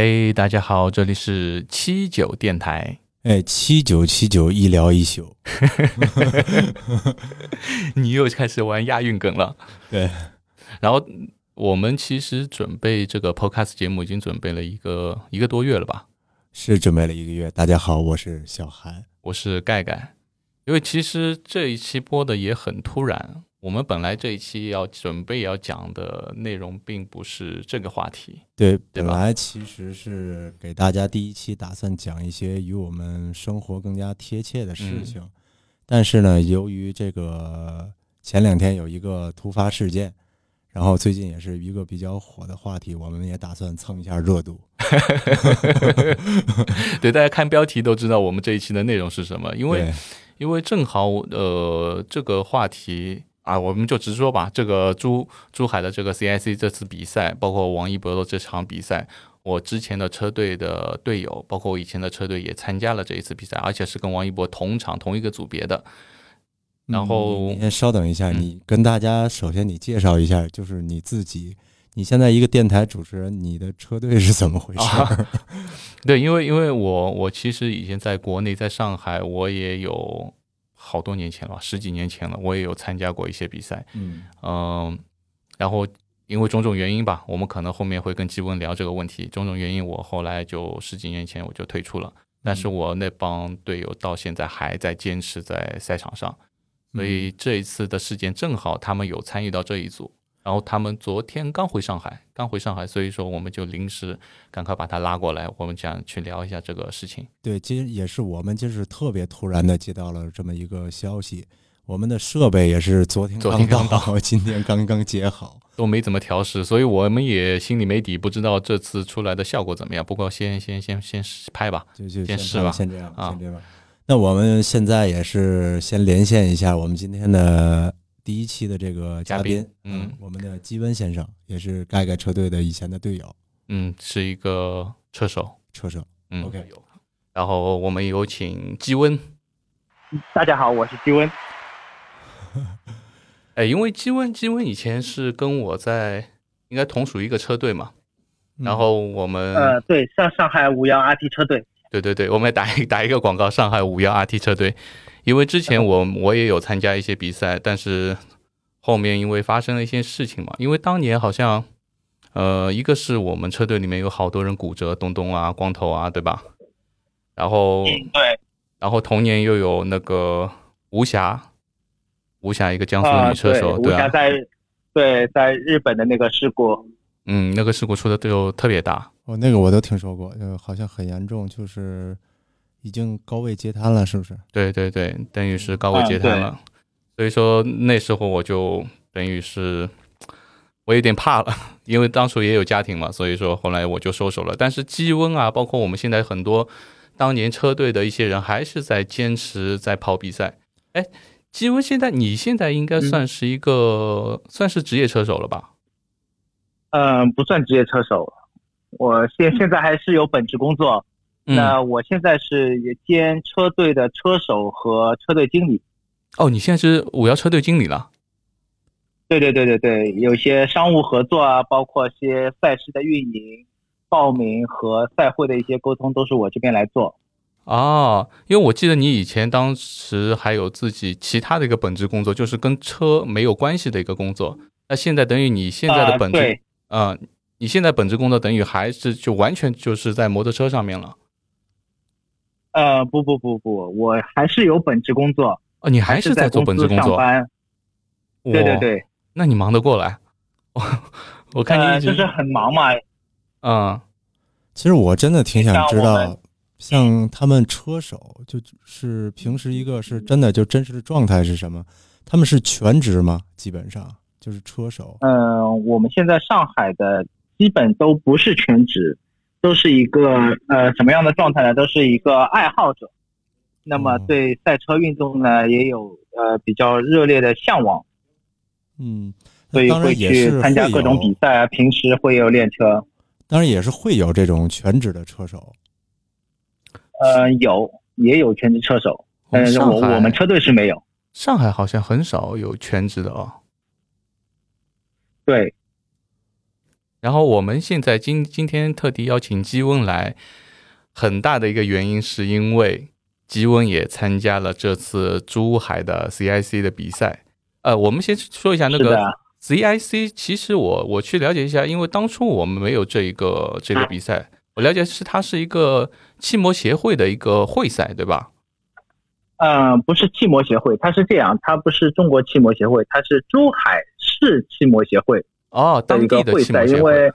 嘿，大家好，这里是七九电台。哎，七九七九一聊一宿，你又开始玩押韵梗了。对，然后我们其实准备这个 Podcast 节目已经准备了一个一个多月了吧？是准备了一个月。大家好，我是小韩，我是盖盖。因为其实这一期播的也很突然。我们本来这一期要准备要讲的内容并不是这个话题，对，本来其实是给大家第一期打算讲一些与我们生活更加贴切的事情，但是呢，由于这个前两天有一个突发事件，然后最近也是一个比较火的话题，我们也打算蹭一下热度。对，大家看标题都知道我们这一期的内容是什么，因为因为正好呃这个话题。啊，我们就直说吧。这个珠珠海的这个 CIC 这次比赛，包括王一博的这场比赛，我之前的车队的队友，包括我以前的车队也参加了这一次比赛，而且是跟王一博同场同一个组别的。然后，先稍等一下，你跟大家首先你介绍一下，就是你自己，你现在一个电台主持人，你的车队是怎么回事？对，因为因为我我其实以前在国内，在上海，我也有。好多年前了，十几年前了，我也有参加过一些比赛，嗯。嗯，然后因为种种原因吧，我们可能后面会跟基文聊这个问题。种种原因，我后来就十几年前我就退出了，但是我那帮队友到现在还在坚持在赛场上，所以这一次的事件正好他们有参与到这一组。然后他们昨天刚回上海，刚回上海，所以说我们就临时赶快把他拉过来，我们想去聊一下这个事情。对，其实也是我们就是特别突然的接到了这么一个消息，我们的设备也是昨天刚到，今天刚刚接好，都没怎么调试，所以我们也心里没底，不知道这次出来的效果怎么样。不过先先先先拍吧，就就先试吧，先这样啊，先这样。那我们现在也是先连线一下我们今天的。第一期的这个嘉宾，嗯，我们的基温先生也是盖盖车队的以前的队友，嗯，是一个车手，车手，嗯，OK，有。然后我们有请基温，大家好，我是基温。哎，因为基温，基温以前是跟我在应该同属一个车队嘛，然后我们，呃，对，上上海五幺 RT 车队，对对对，我们打一打一个广告，上海五幺 RT 车队。因为之前我我也有参加一些比赛，但是后面因为发生了一些事情嘛，因为当年好像，呃，一个是我们车队里面有好多人骨折，东东啊、光头啊，对吧？然后对，然后同年又有那个吴霞，吴霞一个江苏女车手，对啊，在对在日本的那个事故，嗯，那个事故出的就特别大，哦，那个我都听说过，就好像很严重，就是。已经高位截瘫了，是不是？对对对，等于是高位截瘫了。所以说那时候我就等于是我有点怕了，因为当初也有家庭嘛，所以说后来我就收手了。但是积温啊，包括我们现在很多当年车队的一些人，还是在坚持在跑比赛。哎，积温，现在你现在应该算是一个算是职业车手了吧？嗯，不算职业车手，我现现在还是有本职工作。那我现在是也兼车队的车手和车队经理。哦，你现在是五幺车队经理了？对对对对对，有些商务合作啊，包括些赛事的运营、报名和赛会的一些沟通，都是我这边来做。哦，因为我记得你以前当时还有自己其他的一个本职工作，就是跟车没有关系的一个工作。那现在等于你现在的本职，嗯，你现在本职工作等于还是就完全就是在摩托车上面了。呃，不不不不，我还是有本职工作。哦，你还是在做本职工作？对对对，那你忙得过来？我看你就是很忙嘛。嗯，其实我真的挺想知道，像他们车手，就是平时一个是真的就真实的状态是什么？他们是全职吗？基本上就是车手。嗯，我们现在上海的基本都不是全职。都是一个呃什么样的状态呢？都是一个爱好者，那么对赛车运动呢也有呃比较热烈的向往，嗯，所以会去参加各种比赛啊，平时会有练车。当然也是会有这种全职的车手，呃，有也有全职车手，但是我我们车队是没有。上海好像很少有全职的哦。对。然后我们现在今今天特地邀请基温来，很大的一个原因是因为基温也参加了这次珠海的 CIC 的比赛。呃，我们先说一下那个 CIC，其实我我去了解一下，因为当初我们没有这一个这个比赛，我了解是它是一个汽摩协会的一个会赛，对吧？嗯，不是汽摩协会，它是这样，它不是中国汽摩协会，它是珠海市汽摩协会。哦，当地的会赛，因为，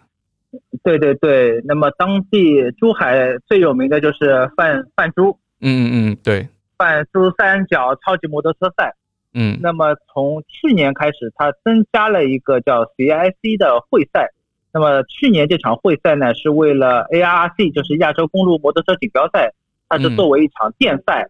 对对对，那么当地珠海最有名的就是泛泛珠，嗯嗯嗯，对，泛珠三角超级摩托车赛，嗯，那么从去年开始，它增加了一个叫 CIC 的会赛，那么去年这场会赛呢，是为了 ARC，就是亚洲公路摩托车锦标赛，它是作为一场电赛，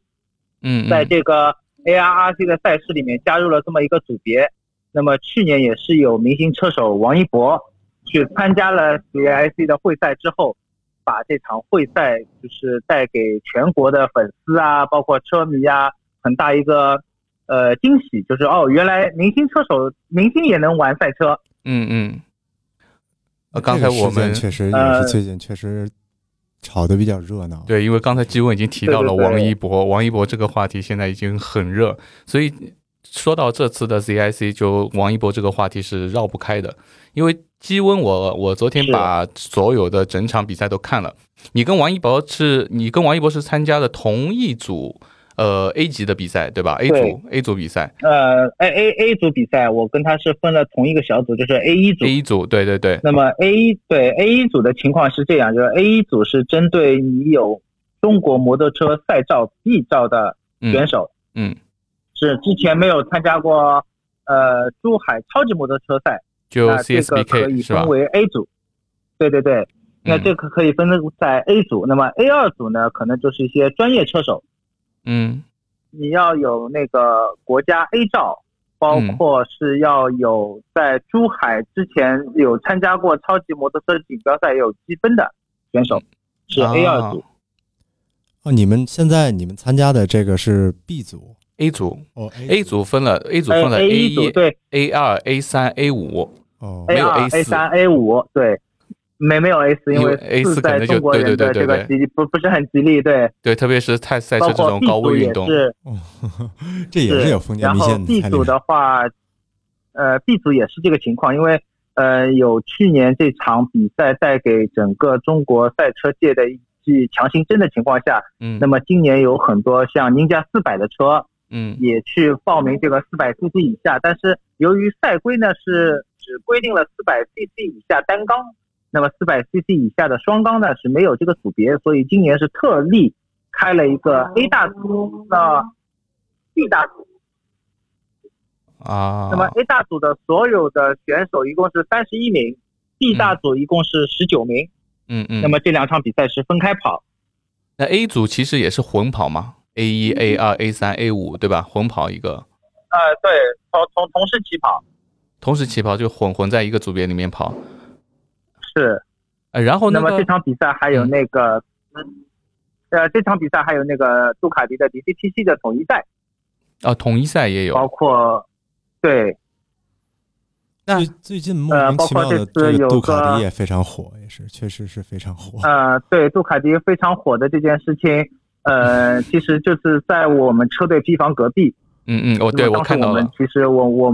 嗯，在这个 ARC 的赛事里面加入了这么一个组别。那么去年也是有明星车手王一博去参加了 CIC 的会赛之后，把这场会赛就是带给全国的粉丝啊，包括车迷啊，很大一个呃惊喜，就是哦，原来明星车手明星也能玩赛车。嗯嗯。呃，刚才我们确实也是最近确实炒的比较热闹。对，因为刚才基文已经提到了王一博，王一博这个话题现在已经很热，所以。说到这次的 ZIC，就王一博这个话题是绕不开的，因为基温我我昨天把所有的整场比赛都看了。你跟王一博是，你跟王一博是参加的同一组呃 A 级的比赛对吧？A 组 A 组比赛。呃，A A A 组比赛，我跟他是分了同一个小组，就是 A 一组。A 一组，对对对。那么 A 一对 A 一组的情况是这样，就是 A 一组是针对你有中国摩托车赛照 B 照的选手。嗯。是之前没有参加过，呃，珠海超级摩托车赛，就这个可以分为 A 组，对对对，那这个可以分在 A 组。那么 A 二组呢，可能就是一些专业车手，嗯，你要有那个国家 A 照，包括是要有在珠海之前有参加过超级摩托车锦标赛有积分的选手，是 A 二组。哦，你们现在你们参加的这个是 B 组。A 组哦，A 组分了，A 组分了 A 一、对 A 二、A 三、A 五哦，没有 A 三、A 五对，没没有 A 四，因为 A 四在中国人的这个吉利不不是很吉利，对对，特别是赛赛车这种高危运动，是，这也是有封建迷信的。然后 B 组的话，呃，B 组也是这个情况，因为呃，有去年这场比赛带给整个中国赛车界的一剂强行针的情况下，嗯，那么今年有很多像宁家四百的车。嗯，也去报名这个四百 cc 以下，但是由于赛规呢是只规定了四百 cc 以下单缸，那么四百 cc 以下的双缸呢是没有这个组别，所以今年是特例开了一个 A 大组的 B 大组啊。那么 A 大组的所有的选手一共是三十一名，B 大组一共是十九名。嗯嗯。那么这两场比赛是分开跑。那 A 组其实也是混跑吗？A 一、A 二、A 三、A 五，对吧？混跑一个。呃，对，同同同时起跑。同时起跑就混混在一个组别里面跑。是。呃，然后那么这场比赛还有那个，呃，这场比赛还有那个杜卡迪的 DCTC 的统一赛。啊，统一赛也有。包括，对。最最近莫名其妙的这个杜卡迪也非常火，也是确实是非常火。呃，对，杜卡迪非常火的这件事情。呃，其实就是在我们车队机房隔壁。嗯嗯，哦，对我看到了。其实我我，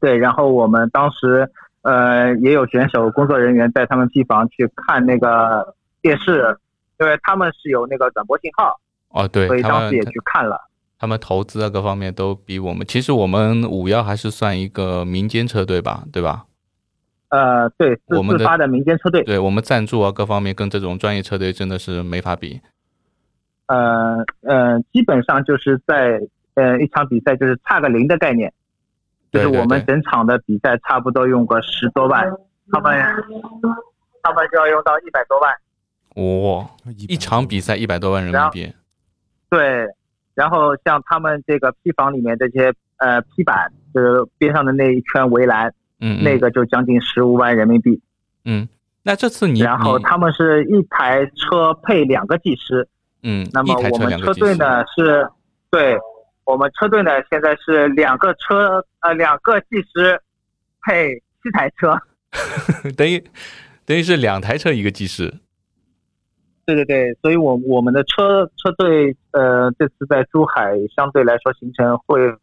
对，然后我们当时呃也有选手工作人员带他们机房去看那个电视，因为他们是有那个转播信号。哦，对，所以当时也去看了。他们投资啊各方面都比我们，其实我们五幺还是算一个民间车队吧，对吧？呃，对，我们自发的民间车队。对我们赞助啊各方面跟这种专业车队真的是没法比。呃呃，基本上就是在呃一场比赛就是差个零的概念，就是我们整场的比赛差不多用个十多万，他们他们就要用到一百多万。哇，一场比赛一百多万人民币。对，然后像他们这个坯房里面这些呃坯板，就是边上的那一圈围栏，嗯，那个就将近十五万人民币。嗯，那这次你然后他们是一台车配两个技师。嗯，那么我们车队呢是，对，我们车队呢现在是两个车呃两个技师配七台车。等于等于是两台车一个技师。对对对，所以我我们的车车队呃这次在珠海相对来说行程会非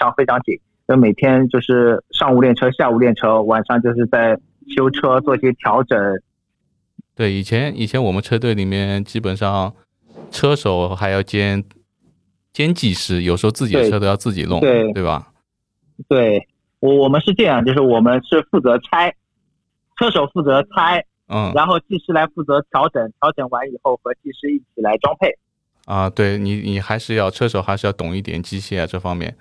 常非常紧，就每天就是上午练车，下午练车，晚上就是在修车做一些调整。对，以前以前我们车队里面基本上车手还要兼兼技师，有时候自己的车都要自己弄，对对吧？对我我们是这样，就是我们是负责拆，车手负责拆，嗯然后技师来负责调整，调整完以后和技师一起来装配。啊，对你你还是要车手还是要懂一点机械啊这方面。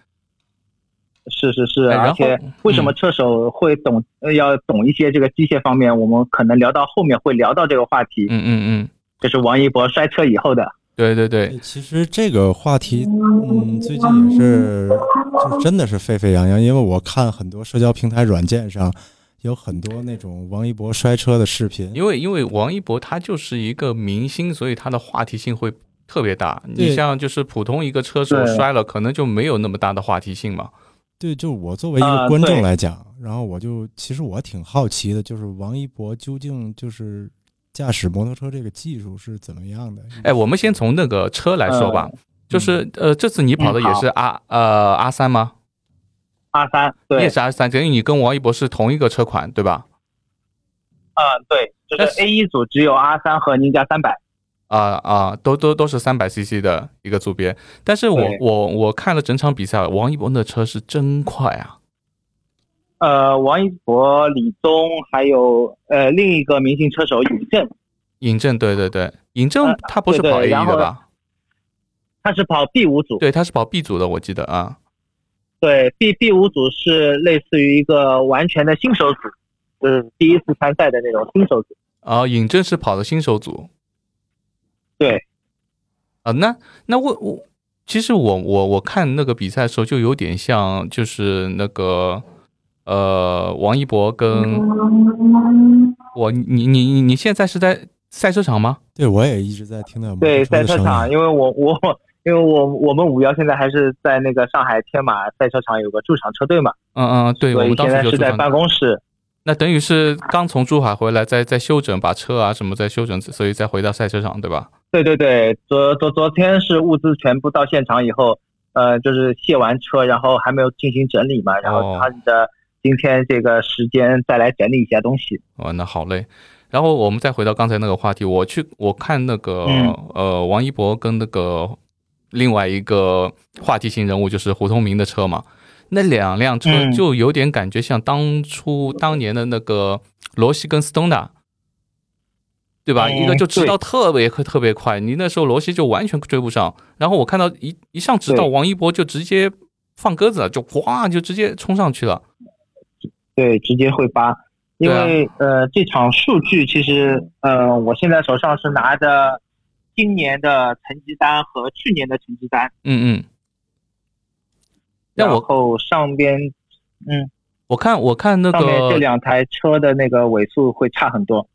是是是，而且为什么车手会懂、呃要懂一些这个机械方面？我们可能聊到后面会聊到这个话题，嗯嗯嗯，就是王一博摔车以后的。对对对，其实这个话题，嗯，最近也是，就真的是沸沸扬扬。因为我看很多社交平台软件上有很多那种王一博摔车的视频，因为因为王一博他就是一个明星，所以他的话题性会特别大。你像就是普通一个车手摔了，可能就没有那么大的话题性嘛。对，就我作为一个啊观众来讲，然后我就其实我挺好奇的，就是王一博究竟就是驾驶摩托车这个技术是怎么样的？哎，我们先从那个车来说吧，就是呃，这次你跑的也是 R 呃 R 三吗？阿三，对你也，是 R 三，等于你跟王一博是同一个车款，对吧？嗯，对，就是是 A 一组只有 R 三和宁家三百。啊啊，都都都是三百 CC 的一个组别，但是我我我看了整场比赛，王一博的车是真快啊！呃，王一博、李宗还有呃另一个明星车手尹正，尹正，对对对，尹正呃他不是跑 A 一对对然后的吧？他是跑 B 五组。对，他是跑 B 组的，我记得啊。对，B B 五组是类似于一个完全的新手组，就是第一次参赛的那种新手组。啊，尹正是跑的新手组对，啊。那那我我其实我我我看那个比赛的时候，就有点像就是那个呃王一博跟我你你你你现在是在赛车场吗？对我也一直在听的声赛车场，因为我我因为我我们五幺现在还是在那个上海天马赛车场有个驻场车队嘛，嗯嗯，对，我所以们当现在是在办公室。那等于是刚从珠海回来，在在休整，把车啊什么在休整，所以再回到赛车场，对吧？对对对，昨昨昨天是物资全部到现场以后，呃，就是卸完车，然后还没有进行整理嘛，然后哦趁着今天这个时间再来整理一下东西。哦，那好嘞。然后我们再回到刚才那个话题，我去我看那个、嗯呃王一博跟那个另外一个话题型人物就是胡通明的车嘛，那两辆车嗯就有点感觉像当初当年的那个罗西跟斯通达，对吧？嗯一个就直对道特别特别快，你那时候罗西就完全追不上。然后我看到一一上直道，王一博就直接放鸽子了，就哗就直接冲上去了。对，直接会发。因为、呃，这场数据其实呃，我现在手上是拿着今年的成绩单和去年的成绩单，嗯嗯。然后上边嗯我看我看那上面这两台车的那个尾数会差很多。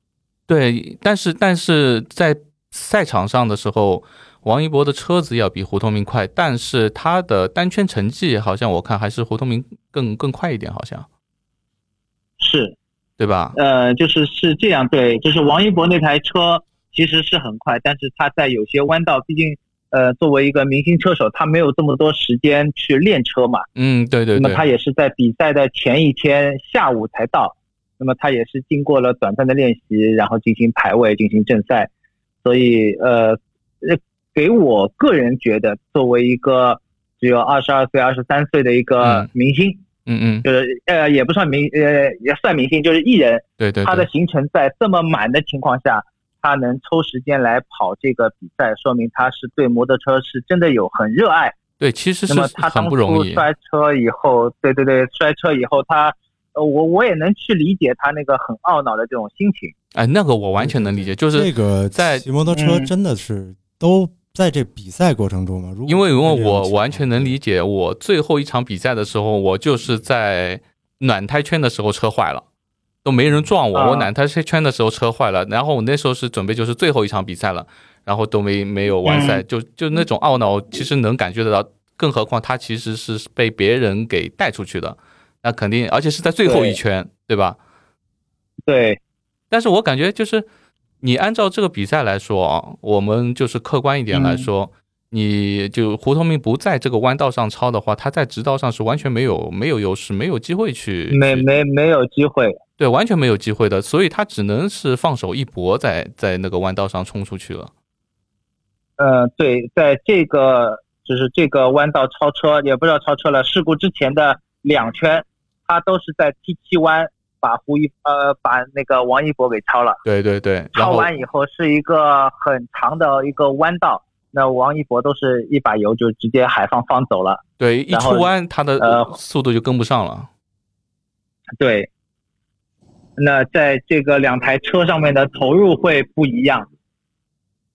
对，但是但是在赛场上的时候，王一博的车子要比胡同明快，但是他的单圈成绩好像我看还是胡同明更更快一点，好像是，对吧？呃，就是是这样，对，就是王一博那台车其实是很快，但是他在有些弯道，毕竟呃，作为一个明星车手，他没有这么多时间去练车嘛。嗯，对对对那么他，也是在比赛的前一天下午才到，那么他也是经过了短暂的练习，然后进行排位、进行正赛，所以呃，呃给我个人觉得，作为一个只有二十二岁、二十三岁的一个嗯明星，嗯嗯嗯，就是呃也不算明呃也算明星，就是艺人，对对对，他的行程在这么满的情况下，他能抽时间来跑这个比赛，说明他是对摩托车是真的有很热爱。对，其实那么是很他当不容易。初摔车以后，对对对，摔车以后他，呃，我我也能去理解他那个很懊恼的这种心情。哎，那个我完全能理解，就是那个在骑摩托车嗯真的是都在这比赛过程中嘛？如果因为因为我完全能理解，我最后一场比赛的时候，我就是在暖胎圈的时候车坏了，都没人撞我，啊我暖胎圈的时候车坏了，然后我那时候是准备就是最后一场比赛了，然后都没没有完赛，嗯就就那种懊恼，其实能感觉得到，更何况他其实是被别人给带出去的，那肯定，而且是在最后一圈，对吧？对，但是我感觉就是你按照这个比赛来说啊，我们就是客观一点来说，你就胡同明不在这个弯道上超的话，他在直道上是完全没有没有优势，没有机会去没没没有机会。对，完全没有机会的，所以他只能是放手一搏，在在那个弯道上冲出去了。呃，对，在这个就是这个弯道超车，也不知道超车了。事故之前的两圈，他都是在 T 七弯把胡一呃把那个王一博给超了。对对对，超完以后是一个很长的一个弯道，那王一博都是一把油就直接海放放走了。对，一出弯他的呃速度就跟不上了。对。那在这个两台车上面的投入会不一样，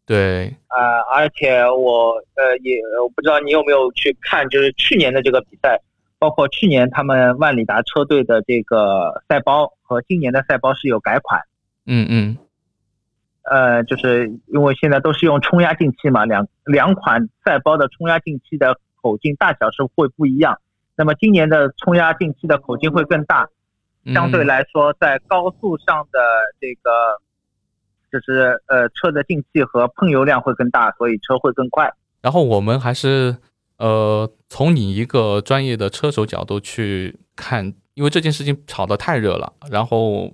对，呃，而且我呃也我不知道你有没有去看，就是去年的这个比赛，包括去年他们万里达车队的这个赛包和今年的赛包是有改款，嗯嗯，呃，就是因为现在都是用冲压进气嘛，两两款赛包的冲压进气的口径大小是会不一样，那么今年的冲压进气的口径会更大。相对来说，在高速上的这个，就是呃车的进气和喷油量会更大，所以车会更快。然后我们还是呃从你一个专业的车手角度去看，因为这件事情炒得太热了。然后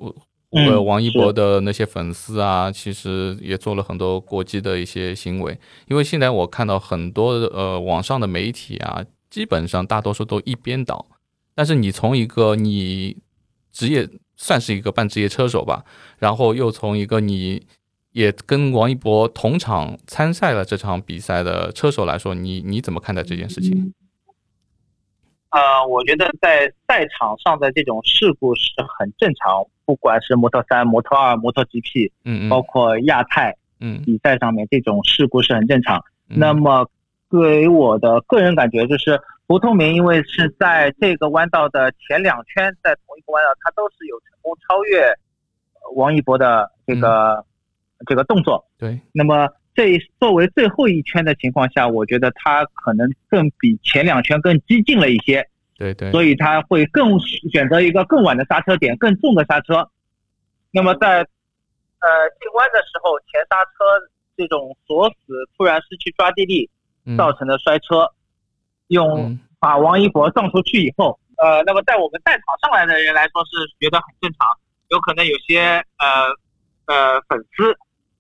呃王一博的那些粉丝啊，其实也做了很多过激的一些行为。因为现在我看到很多呃网上的媒体啊，基本上大多数都一边倒。但是你从一个你。职业算是一个半职业车手吧，然后又从一个你也跟王一博同场参赛了这场比赛的车手来说，你你怎么看待这件事情？呃，我觉得在赛场上的这种事故是很正常，不管是摩托三、摩托二、摩托 GP，嗯嗯，包括亚太，嗯，比赛上面这种事故是很正常。那么给我的个人感觉就是。胡通明因为是在这个弯道的前两圈，在同一个弯道，他都是有成功超越王一博的这个这个动作。对。那么这作为最后一圈的情况下，我觉得他可能更比前两圈更激进了一些。对对。所以他会更选择一个更晚的刹车点，更重的刹车。那么在呃进弯的时候，前刹车这种锁死，突然失去抓地力造成的摔车。用把王一博撞出去以后，呃，那么在我们在场上来的人来说是觉得很正常，有可能有些呃呃粉丝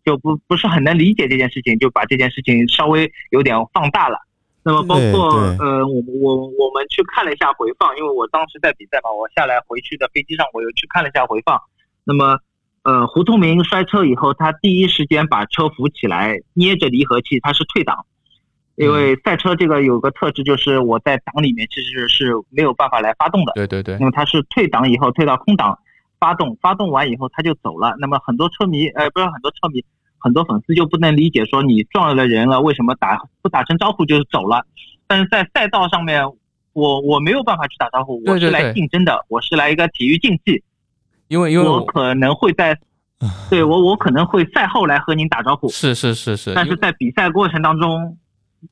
就不不是很能理解这件事情，就把这件事情稍微有点放大了。那么包括呃我我我们去看了一下回放，因为我当时在比赛嘛，我下来回去的飞机上我又去看了一下回放。那么呃胡通明摔车以后，他第一时间把车扶起来，捏着离合器，他是退档。因为赛车这个有个特质，就是我在档里面其实是没有办法来发动的。对对对。那么它是退档以后退到空档，发动，发动完以后它就走了。那么很多车迷，呃，不是很多车迷，很多粉丝就不能理解，说你撞了人了，为什么打不打声招呼就走了？但是在赛道上面，我我没有办法去打招呼，我是来竞争的，我是来一个体育竞技。因为因为我可能会在，对我我可能会赛后来和您打招呼。是是是是。但是在比赛过程当中。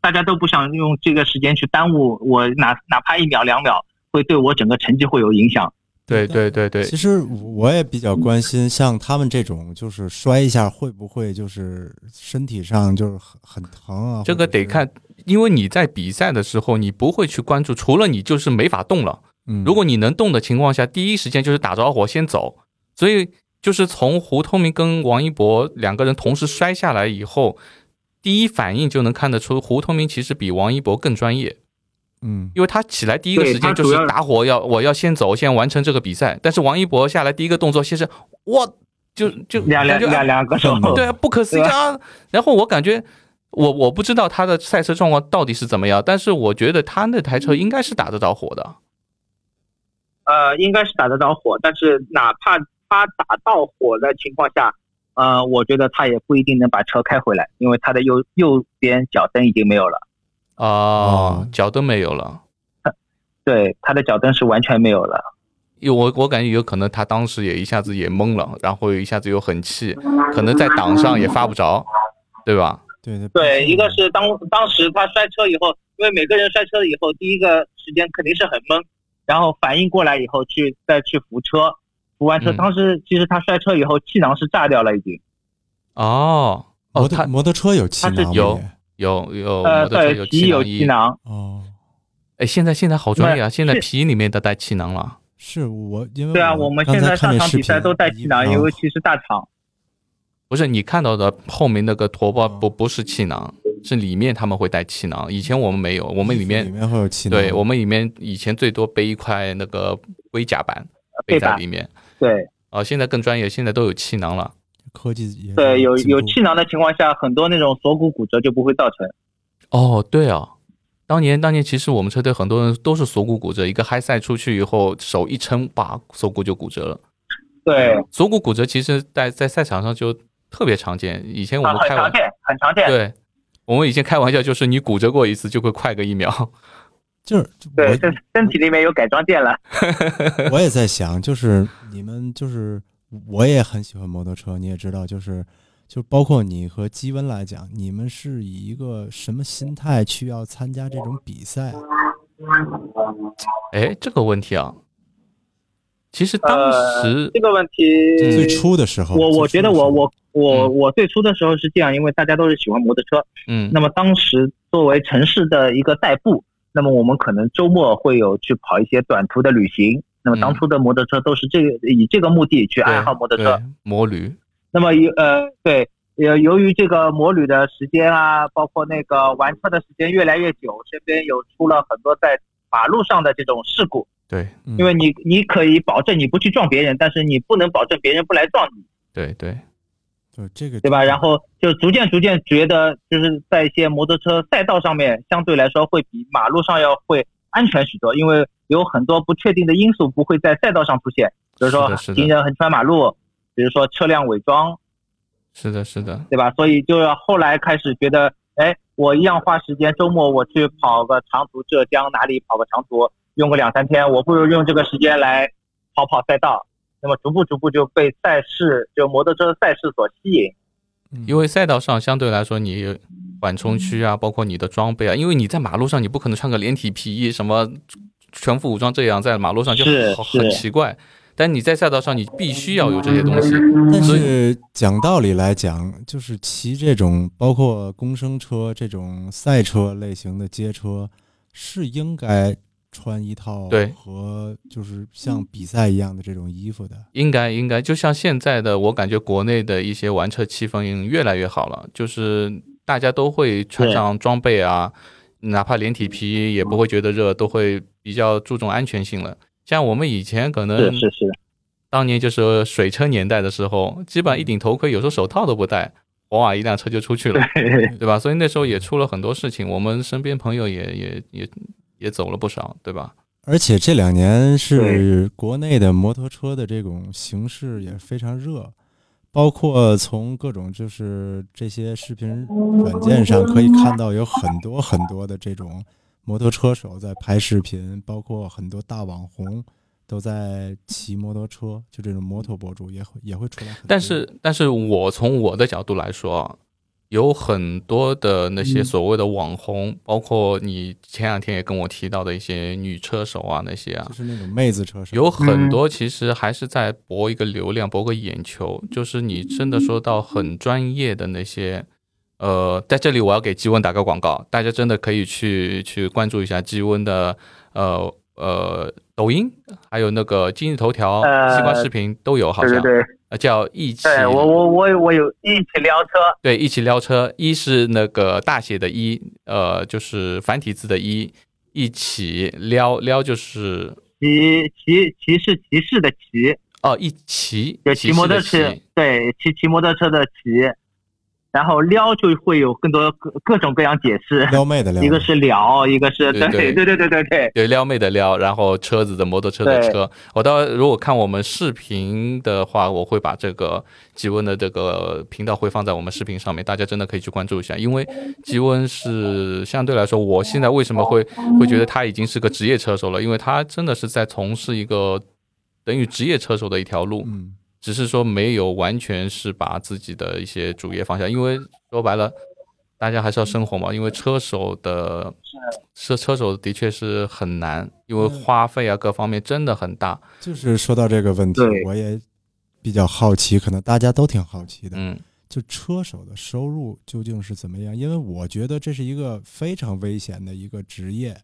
大家都不想用这个时间去耽误我，哪哪怕一秒两秒，会对我整个成绩会有影响。对对对对，其实我也比较关心，像他们这种，就是摔一下会不会就是身体上就是很很疼啊？这个得看，因为你在比赛的时候，你不会去关注，除了你就是没法动了。嗯，如果你能动的情况下，第一时间就是打着火先走。所以就是从胡通明跟王一博两个人同时摔下来以后。第一反应就能看得出，胡通明其实比王一博更专业，嗯，因为他起来第一个时间就是打火，要我要先走，先完成这个比赛。但是王一博下来第一个动作，先是哇，就就两两两两个手，对啊，不可思议啊！然后我感觉，我我不知道他的赛车状况到底是怎么样，但是我觉得他那台车应该是打得着火的，呃，应该是打得着火，但是哪怕他打到火的情况下。呃，我觉得他也不一定能把车开回来，因为他的右右边脚蹬已经没有了。哦，脚蹬没有了。对，他的脚蹬是完全没有了。因为我我感觉有可能他当时也一下子也懵了，然后一下子又很气，可能在档上也发不着，对吧？对对对，一个是当当时他摔车以后，因为每个人摔车以后第一个时间肯定是很懵，然后反应过来以后去再去扶车。扶完车，嗯当时其实他摔车以后气囊是炸掉了已经。哦哦，摩托摩托车有气囊吗有也有有呃，摩托车对，皮有气囊衣。气囊，哦，哎，现在现在好专业啊！现在皮里面都带气囊了。是我因为对啊，我们现在上场比赛都带气囊，尤其是大厂。不是你看到的后面那个驼包哦不不是气囊，是里面他们会带气囊。以前我们没有，我们里面里面面会有气囊，对我们里面以前最多背一块那个龟甲板背在里面。对哦，现在更专业，现在都有气囊了。科技也对，有有气囊的情况下，很多那种锁骨骨折就不会造成。哦，对啊，当年当年其实我们车队很多人都是锁骨骨折，一个嗨赛出去以后手一撑，把锁骨就骨折了。对，锁骨骨折其实在在赛场上就特别常见。以前我啊，们开玩很常见，很常见。对，我们以前开玩笑就是你骨折过一次就会快个一秒。就是对，我身身体里面有改装件了。我也在想，就是你们就是我也很喜欢摩托车，你也知道，就是就包括你和基温来讲，你们是以一个什么心态去要参加这种比赛？哎，这个问题啊，其实当呃时、这个问题，嗯最初的时候，我我觉得我我我嗯我最初的时候是这样，因为大家都是喜欢摩托车，嗯那么当时作为城市的一个代步，那么我们可能周末会有去跑一些短途的旅行。那么当初的摩托车都是这个以这个目的去爱好摩托车。摩旅，那么由呃对，由由于这个摩旅的时间啊，包括那个玩车的时间越来越久，身边有出了很多在马路上的这种事故。对嗯因为你你可以保证你不去撞别人，但是你不能保证别人不来撞你，对对，就这个对吧？然后就逐渐逐渐觉得，就是在一些摩托车赛道上面，相对来说会比马路上要会安全许多，因为有很多不确定的因素不会在赛道上出现，比如说行人横穿马路，比如说车辆伪装，是的，是的，对吧？所以就要后来开始觉得，哎，我一样花时间，周末我去跑个长途，浙江哪里跑个长途，用个两三天，我不如用这个时间来跑跑赛道。那么逐步逐步就被赛事，就摩托车赛事所吸引。嗯因为赛道上相对来说你缓冲区啊，包括你的装备啊，因为你在马路上你不可能穿个连体皮衣什么全副武装这样在马路上就是好很奇怪。但你在赛道上，你必须要有这些东西。但是讲道理来讲，就是骑这种包括公升车这种赛车类型的街车，是应该穿一套对和就是像比赛一样的这种衣服的。应该应该，就像现在的，我感觉国内的一些玩车气氛越来越好了，就是大家都会穿上装备啊，哪怕连体皮也不会觉得热，都会比较注重安全性了。像我们以前可能是是是，当年就是水车年代的时候，基本上一顶头盔，有时候手套都不戴，哇，一辆车就出去了，对 对吧？所以那时候也出了很多事情，我们身边朋友也也也也走了不少，对吧？而且这两年是国内的摩托车的这种形式也非常热，包括从各种就是这些视频软件上可以看到有很多很多的这种摩托车手在拍视频，包括很多大网红都在骑摩托车，就这种摩托博主也会也会出来。但是，但是我从我的角度来说，有很多的那些所谓的网红，包括你前两天也跟我提到的一些女车手啊，那些啊就，是那种妹子车手，有很多其实还是在博一个流量，博个眼球。就是你真的说到很专业的那些，呃，在这里我要给基温打个广告，大家真的可以去去关注一下基温的呃呃抖音，还有那个今日头条、呃西瓜视频都有，好像。对对对，呃叫一起对我我我我有一起撩车，对，一起撩车，一是那个大写的一，呃，就是繁体字的一，一起撩撩就是骑骑骑是骑士的骑，哦，一骑就骑摩托车，对，骑骑摩托车的骑，然后撩就会有更多各各种各样解释。撩妹的撩，一个是撩，一个是对对对对对对对，撩妹的撩，然后车子的摩托车的车。我到如果看我们视频的话，我会把这个吉温的这个频道会放在我们视频上面，大家真的可以去关注一下。因为吉温是相对来说，我现在为什么会会觉得他已经是个职业车手了？因为他真的是在从事一个等于职业车手的一条路。嗯。只是说没有完全是把自己的一些主业放下，因为说白了，大家还是要生活嘛，因为车手的车车手的确是很难，因为花费啊各方面真的很大。就是说到这个问题，我也比较好奇，可能大家都挺好奇的。嗯，就车手的收入究竟是怎么样？因为我觉得这是一个非常危险的一个职业，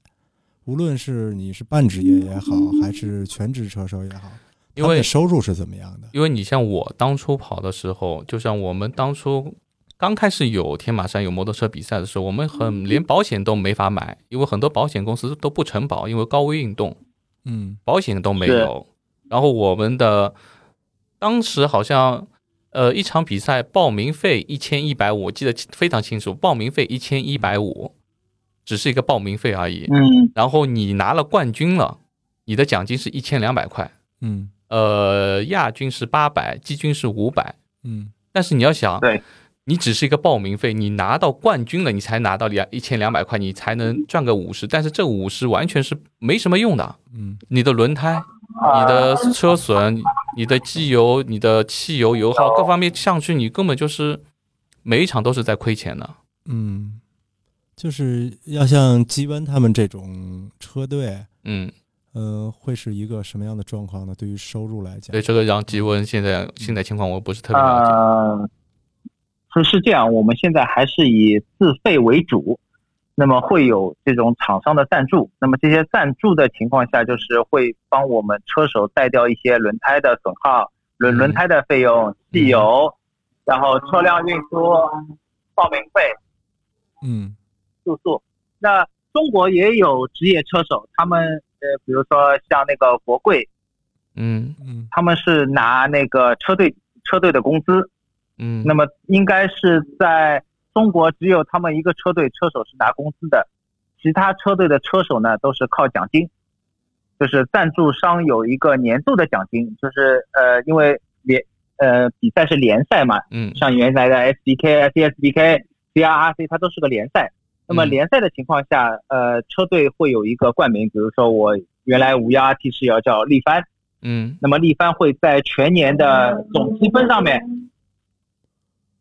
无论是你是半职业也好，还是全职车手也好，因为收入是怎么样的？因为你像我当初跑的时候，就像我们当初。刚开始有天马山有摩托车比赛的时候，我们很连保险都没法买，因为很多保险公司都不承保，因为高危运动，嗯，保险都没有。然后我们的当时好像，呃，一场比赛报名费一千一百五，我记得非常清楚，报名费一千一百五，只是一个报名费而已。嗯，然后你拿了冠军了，你的奖金是一千两百块。嗯，呃，亚军是八百，季军是五百。嗯，但是你要想，对。你只是一个报名费，你拿到冠军了，你才拿到两一千两百块，你才能赚个五十。但是这五十完全是没什么用的。嗯，你的轮胎、你的车损、你的机油、你的汽油油耗各方面上去，你根本就是每一场都是在亏钱的。嗯，就是要像基温他们这种车队，嗯，呃，会是一个什么样的状况呢？对于收入来讲，对这个让吉温现在现在情况我不是特别了解。是是这样，我们现在还是以自费为主，那么会有这种厂商的赞助，那么这些赞助的情况下，就是会帮我们车手带掉一些轮胎的损耗、轮轮胎的费用、汽油，然后车辆运输、报名费，嗯，住宿。那中国也有职业车手，他们呃，比如说像那个国贵，嗯。嗯，他们是拿那个车队车队的工资。嗯，那么应该是在中国只有他们一个车队车手是拿工资的，其他车队的车手呢都是靠奖金，就是赞助商有一个年度的奖金，就是呃因为联呃比赛是联赛嘛，嗯，像原来的 SBK、CSBK、CRRC 它都是个联赛，那么联赛的情况下，呃车队会有一个冠名，比如说我原来五幺 RT 是要叫力帆，嗯，那么力帆会在全年的总积分上面。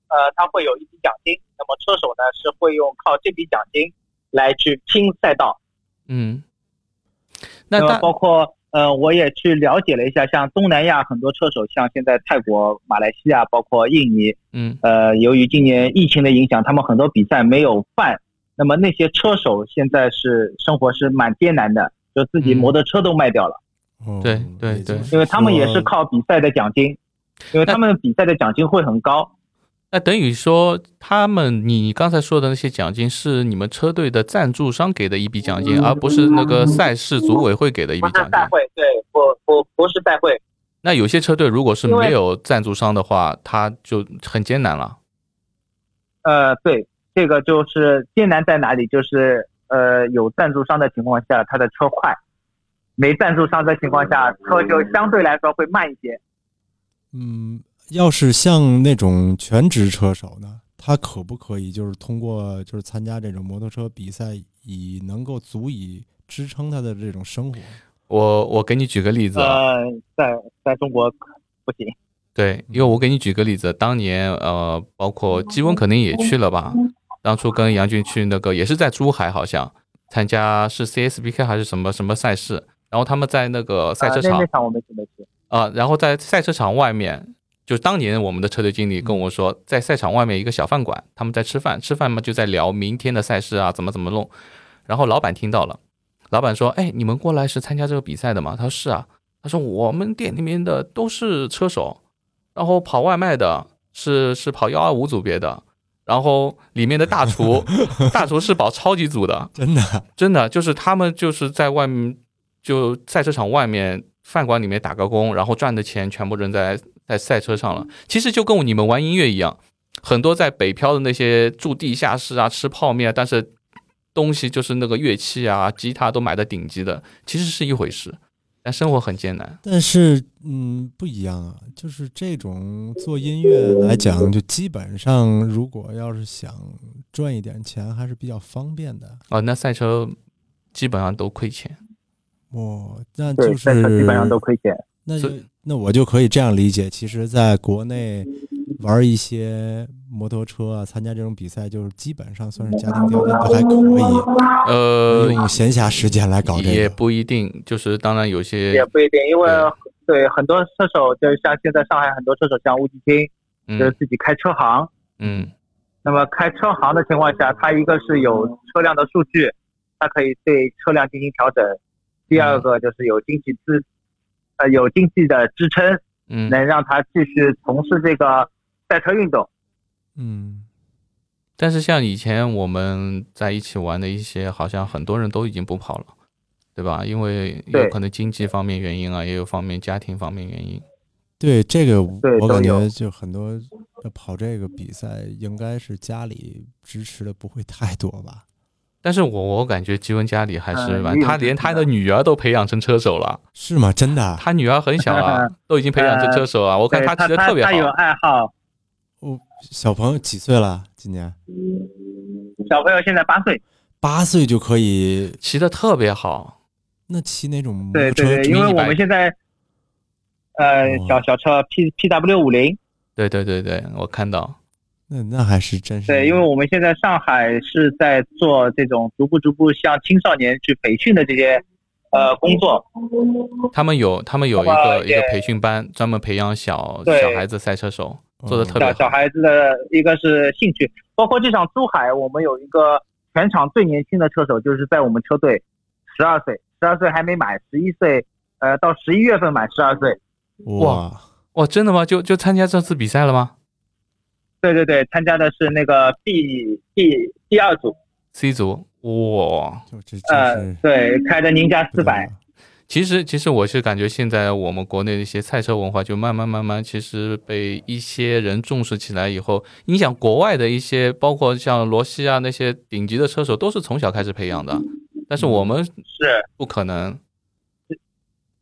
呃，他会有一笔奖金，那么车手呢是会用靠这笔奖金来去拼赛道。嗯，那么包括呃，我也去了解了一下，像东南亚很多车手，像现在泰国、马来西亚，包括印尼，嗯，呃，由于今年疫情的影响，他们很多比赛没有办，那么那些车手现在是生活是蛮艰难的，就自己摩托车都卖掉了。哦，对对对，因为他们也是靠比赛的奖金，因为他们比赛的奖金会很高。那等于说，他们你刚才说的那些奖金是你们车队的赞助商给的一笔奖金，而不是那个赛事组委会给的一笔奖金。赛会对，不不不是赛会。那有些车队如果是没有赞助商的话，他就很艰难了。呃，对，这个就是艰难在哪里？就是呃，有赞助商的情况下，他的车快；没赞助商的情况下，车就相对来说会慢一些。嗯。要是像那种全职车手呢，他可不可以就是通过就是参加这种摩托车比赛，以能够足以支撑他的这种生活？我我给你举个例子啊，在在中国不行。对，因为我给你举个例子，当年呃，包括基温肯定也去了吧？当初跟杨俊去那个也是在珠海，好像参加是 CSBK 还是什么什么赛事，然后他们在那个赛车场，那场我没去没去啊，然后在赛车场外面。就当年我们的车队经理跟我说，在赛场外面一个小饭馆，他们在吃饭，吃饭嘛就在聊明天的赛事啊，怎么怎么弄。然后老板听到了，老板说：“哎，你们过来是参加这个比赛的吗？”他说：“是啊。”他说：“我们店里面的都是车手，然后跑外卖的是是跑幺二五组别的，然后里面的大厨 大厨是保超级组的，真的？真的就是他们就是在外面就赛车场外面饭馆里面打个工，然后赚的钱全部扔在。”在赛车上了，其实就跟你们玩音乐一样，很多在北漂的那些住地下室啊，吃泡面，但是东西就是那个乐器啊，吉他都买的顶级的，其实是一回事，但生活很艰难。但是，嗯，不一样啊，就是这种做音乐来讲，就基本上如果要是想赚一点钱，还是比较方便的哦。那赛车基本上都亏钱，哦，那就是基本上都亏钱，那就。那我就可以这样理解，其实，在国内玩一些摩托车啊，参加这种比赛，就是基本上算是家庭条件都还可以，呃，用闲暇时间来搞这也。不一定，就是当然有些也不一定，因为对对很多车手，就像现在上海很多车手，像吴继清，就是嗯自己开车行。嗯那么开车行的情况下，他一个是有车辆的数据，它可以对车辆进行调整；第二个就是有经济支，呃，有经济的支撑，嗯，能让他继续从事这个赛车运动。嗯，但是像以前我们在一起玩的一些，好像很多人都已经不跑了，对吧？因为有可能经济方面原因啊，也有方面家庭方面原因。对这个我感觉就很多要跑这个比赛，应该是家里支持的不会太多吧？但是我我感觉吉文家里还是蛮，他连他的女儿都培养成车手了，是吗？真的啊？他女儿很小啊，都已经培养成车手啊。我看对他骑的特别好他有，爱好，哦，小朋友几岁了？今年小朋友现在八岁。八岁就可以？骑的特别好。那骑那种摩托车对对对，因为我们现在，呃，哦小小车 P P W 五零，对对对对，我看到。那那还是真是对，因为我们现在上海是在做这种逐步逐步向青少年去培训的这些呃工作。他们有他们有一个一个培训班，专门培养小小孩子赛车手，做的特别好。孩子的一个是兴趣，包括这场珠海，我们有一个全场最年轻的车手，就是在我们车队，十二岁，十二岁还没满，十一岁，呃，到十一月份满十二岁。哇，哇，真的吗？就就参加这次比赛了吗对对对，参加的是那个 B B 第二组，？C 组，哇！就这呃对，开的宁家四百了。其实，其实我是感觉现在我们国内的一些赛车文化，就慢慢慢慢，其实被一些人重视起来以后，影响国外的一些，包括像罗西啊那些顶级的车手，都是从小开始培养的。但是我们是，不可能，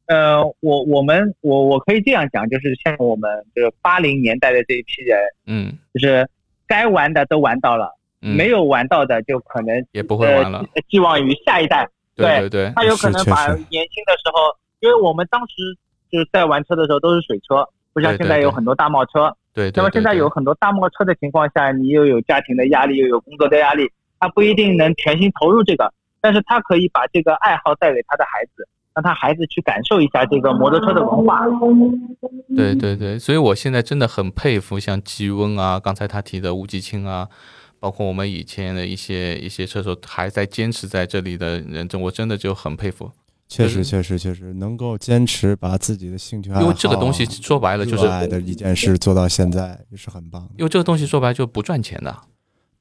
呃，我我们我我可以这样讲，就是像我们就是八零年代的这一批人，嗯就是该玩的都玩到了，嗯，没有玩到的就可能也不会呃玩了。寄望于下一代。对对对，他有可能把年轻的时候，因为我们当时就是在玩车的时候都是水车，不像现在有很多大贸车。对对。那么现在有很多大贸车的情况下，你又有家庭的压力，又有工作的压力，他不一定能全心投入这个，但是他可以把这个爱好带给他的孩子，让他孩子去感受一下这个摩托车的文化。对对对，所以我现在真的很佩服像吉温啊，刚才他提的吴吉清啊，包括我们以前的一些一些车手还在坚持在这里的人，这我真的就很佩服，确实确实确实能够坚持把自己的兴趣爱好，因为这个东西说白了就是热，爱的一件事做到现在也是很棒。因为这个东西说白了就不赚钱的。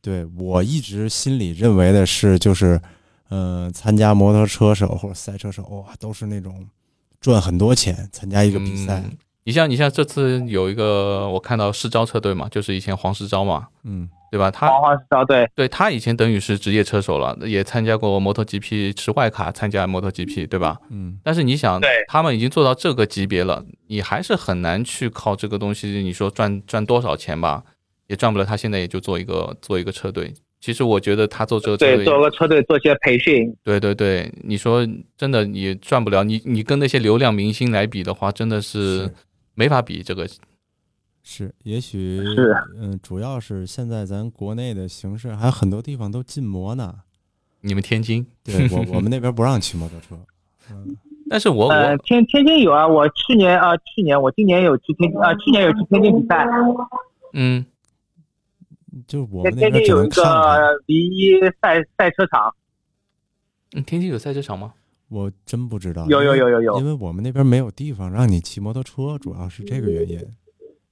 对我一直心里认为的是，就是，嗯、参加摩托车手或者赛车手，哇，都是那种赚很多钱，参加一个比赛，嗯你像你像这次有一个我看到世招车队嘛，就是以前黄世招嘛，嗯对吧？他对，对他以前等于是职业车手了，也参加过摩托 GP，持外卡参加摩托 GP，对吧？嗯，但是你想对，他们已经做到这个级别了，你还是很难去靠这个东西，你说赚赚多少钱吧，也赚不了。他现在也就做一个做一个车队。其实我觉得他做这个车对，队，做个车队做些培训，对对对，你说真的你赚不了，你你跟那些流量明星来比的话，真的是是没法比。这个是，也许是，嗯、主要是现在咱国内的形势还有很多地方都禁摩呢。你们天津，对我我们那边不让骑摩托车，嗯，但是我呃，我天天津有啊，我去年啊、去年我今年有去天啊、去年有去天津比赛，嗯，就我们那边只天津有一。个 V 一赛赛车场，嗯天津有赛车场吗？我真不知道，有有有有有因为我们那边没有地方让你骑摩托车，主要是这个原因，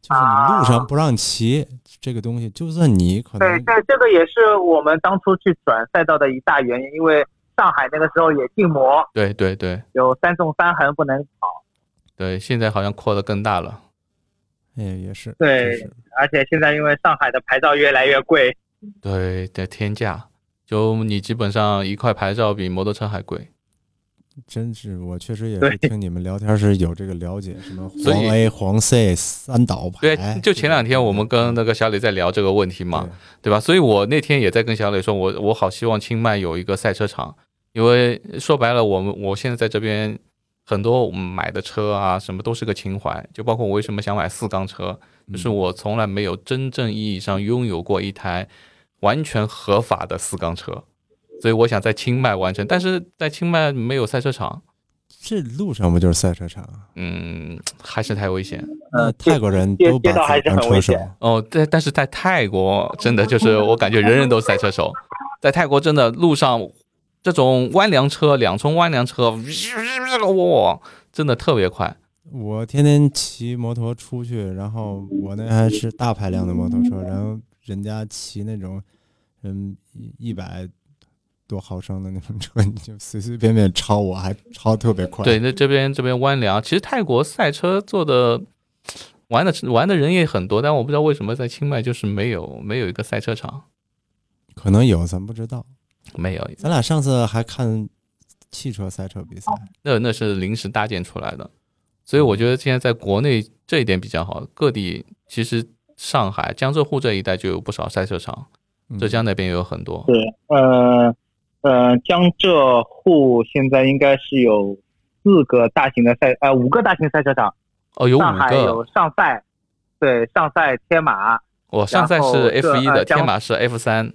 就是你路上不让骑这个东西，就算你可能对，但这这个也是我们当初去转赛道的一大原因，因为上海那个时候也禁摩，对对对。有三纵三横不能跑，对，现在好像扩得更大了。哎也是，对而且现在因为上海的牌照越来越贵，对的天价，就你基本上一块牌照比摩托车还贵。真是我确实也是 听你们聊天是有这个了解，什么黄 A、黄 C 三岛牌，对，就前两天我们跟那个小李在聊这个问题嘛，对对吧？所以我那天也在跟小李说，我我好希望清迈有一个赛车场，因为说白了，我们我现在在这边很多买的车啊，什么都是个情怀，就包括我为什么想买四缸车，就是我从来没有真正意义上拥有过一台完全合法的四缸车，所以我想在清迈完成，但是在清迈没有赛车场，这路上不就是赛车场？嗯，还是太危险。呃，泰国人都把自己当车手。哦，对但是在泰国真的就是我感觉人人都赛车手，在泰国真的路上这种弯梁车、两冲弯梁车，哇，真的特别快。我天天骑摩托出去，然后我那还是大排量的摩托车，然后人家骑那种，嗯，一一百多毫升的那种车，你就随随便便超我，还超特别快。对，那这边这边弯梁，其实泰国赛车做的玩的玩的人也很多，但我不知道为什么在清迈就是没有没有一个赛车场，可能有，咱不知道。没有，咱俩上次还看汽车赛车比赛，那那是临时搭建出来的，所以我觉得现在在国内这一点比较好，各地其实上海、江浙沪这一带就有不少赛车场，嗯。浙江那边也有很多。对，呃呃，江浙沪现在应该是有四个大型的赛，呃，五个大型赛车场，哦，有五上海有个，上赛，对，上赛、天马，我上赛是 F 一的，呃天马是 F 三，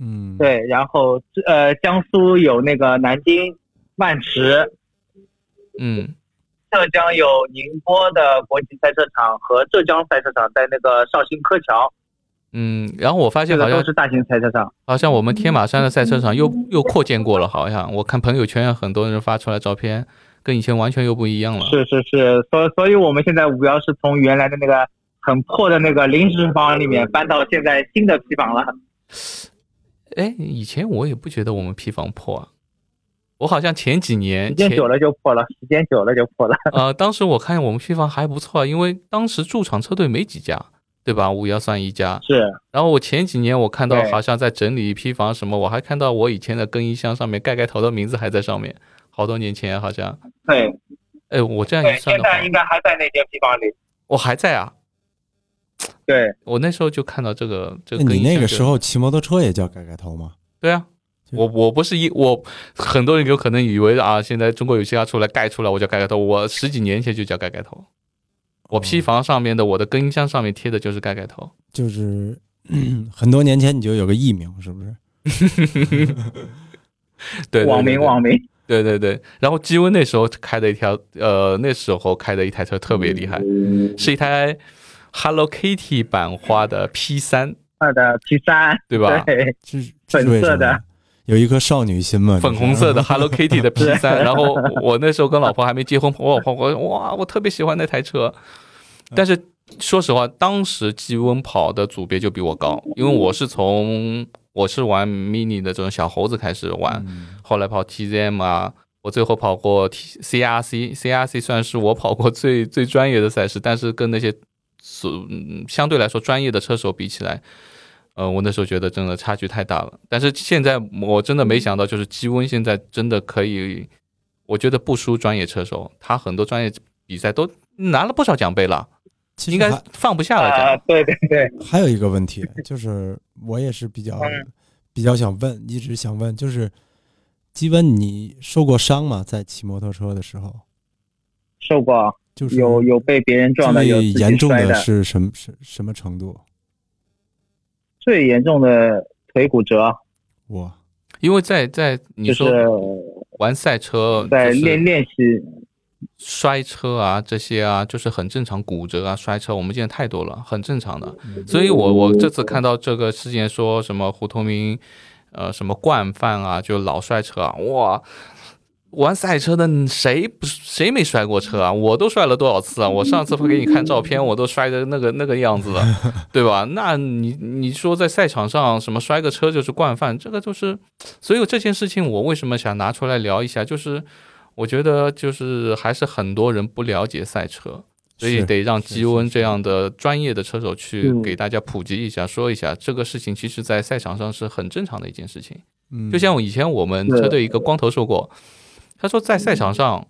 嗯，，对，然后呃，江苏有那个南京万池，嗯，浙江有宁波的国际赛车场和浙江赛车场在那个绍兴柯桥，嗯，然后我发现好像都是大型赛车场。好像我们天马山的赛车场又又扩建过了，好像我看朋友圈很多人发出来照片，跟以前完全又不一样了。是是是，所所以我们现在五幺是从原来的那个很破的那个临时房里面搬到现在新的皮房了。哎，以前我也不觉得我们皮房破啊，我好像前几年时间久了就破了，时间久了就破了。呃，当时我看我们皮房还不错，因为当时驻场车队没几家，对吧？五幺算一家。是，然后我前几年我看到好像在整理一批房什么，我还看到我以前的更衣箱上面盖盖头的名字还在上面，好多年前好像。对哎，我这样，一算的话现在，应该还在那间批房里。我还在啊。对，我那时候就看到这个这个你那个时候骑摩托车也叫盖盖头吗？对啊，我我不是一我很多人有可能以为啊，现在中国有嘻哈出来盖出来我叫盖盖头，我十几年前就叫盖盖头。我批房上面的我的更衣箱上面贴的就是盖盖头。就是、嗯 很多年前你就有个艺名，是不是？对对对网名网名。对对对，然后基温那时候开的一条，呃，那时候开的一台车特别厉害，是一台 Hello Kitty 版花的 P 三，二的 P 三，对吧？对，这是粉色的有一颗少女心嘛？粉红色的 Hello Kitty 的 P 三，然后我那时候跟老婆还没结婚，我老婆我哇，我特别喜欢那台车，但是说实话，当时基温跑的组别就比我高，因为我是从我是玩 mini 的这种小猴子开始玩，嗯后来跑 TZM 啊，我最后跑过 T CRC，CRC 算是我跑过最最专业的赛事，但是跟那些所、嗯相对来说专业的车手比起来，呃，我那时候觉得真的差距太大了。但是现在我真的没想到，就是基温现在真的可以，我觉得不输专业车手，他很多专业比赛都拿了不少奖杯了，应该其实放不下了啊。，对对对，还有一个问题，就是我也是比较嗯比较想问，一直想问，就是基本，你受过伤吗？在骑摩托车的时候，受过，就是有有被别人撞的，有最严重的，是什么什什么程度？最严重的腿骨折，哇，因为在在你就说是玩赛车，就是在练练习，摔车啊，这些啊，就是很正常，骨折啊、摔车，我们见太多了，很正常的。所以我我这次看到这个事件，说什么胡同明，呃，什么惯犯啊，就老摔车啊，哇，玩赛车的谁不谁没摔过车啊？我都摔了多少次啊？我上次给你看照片，我都摔的那个那个样子了，对吧？那你你说在赛场上什么摔个车就是惯犯，这个就是，所以这件事情我为什么想拿出来聊一下，就是我觉得就是还是很多人不了解赛车。所以得让是是基温这样的专业的车手去嗯给大家普及一下，说一下这个事情，其实在赛场上是很正常的一件事情。嗯，就像我以前我们车队一个光头说过，他说在赛场上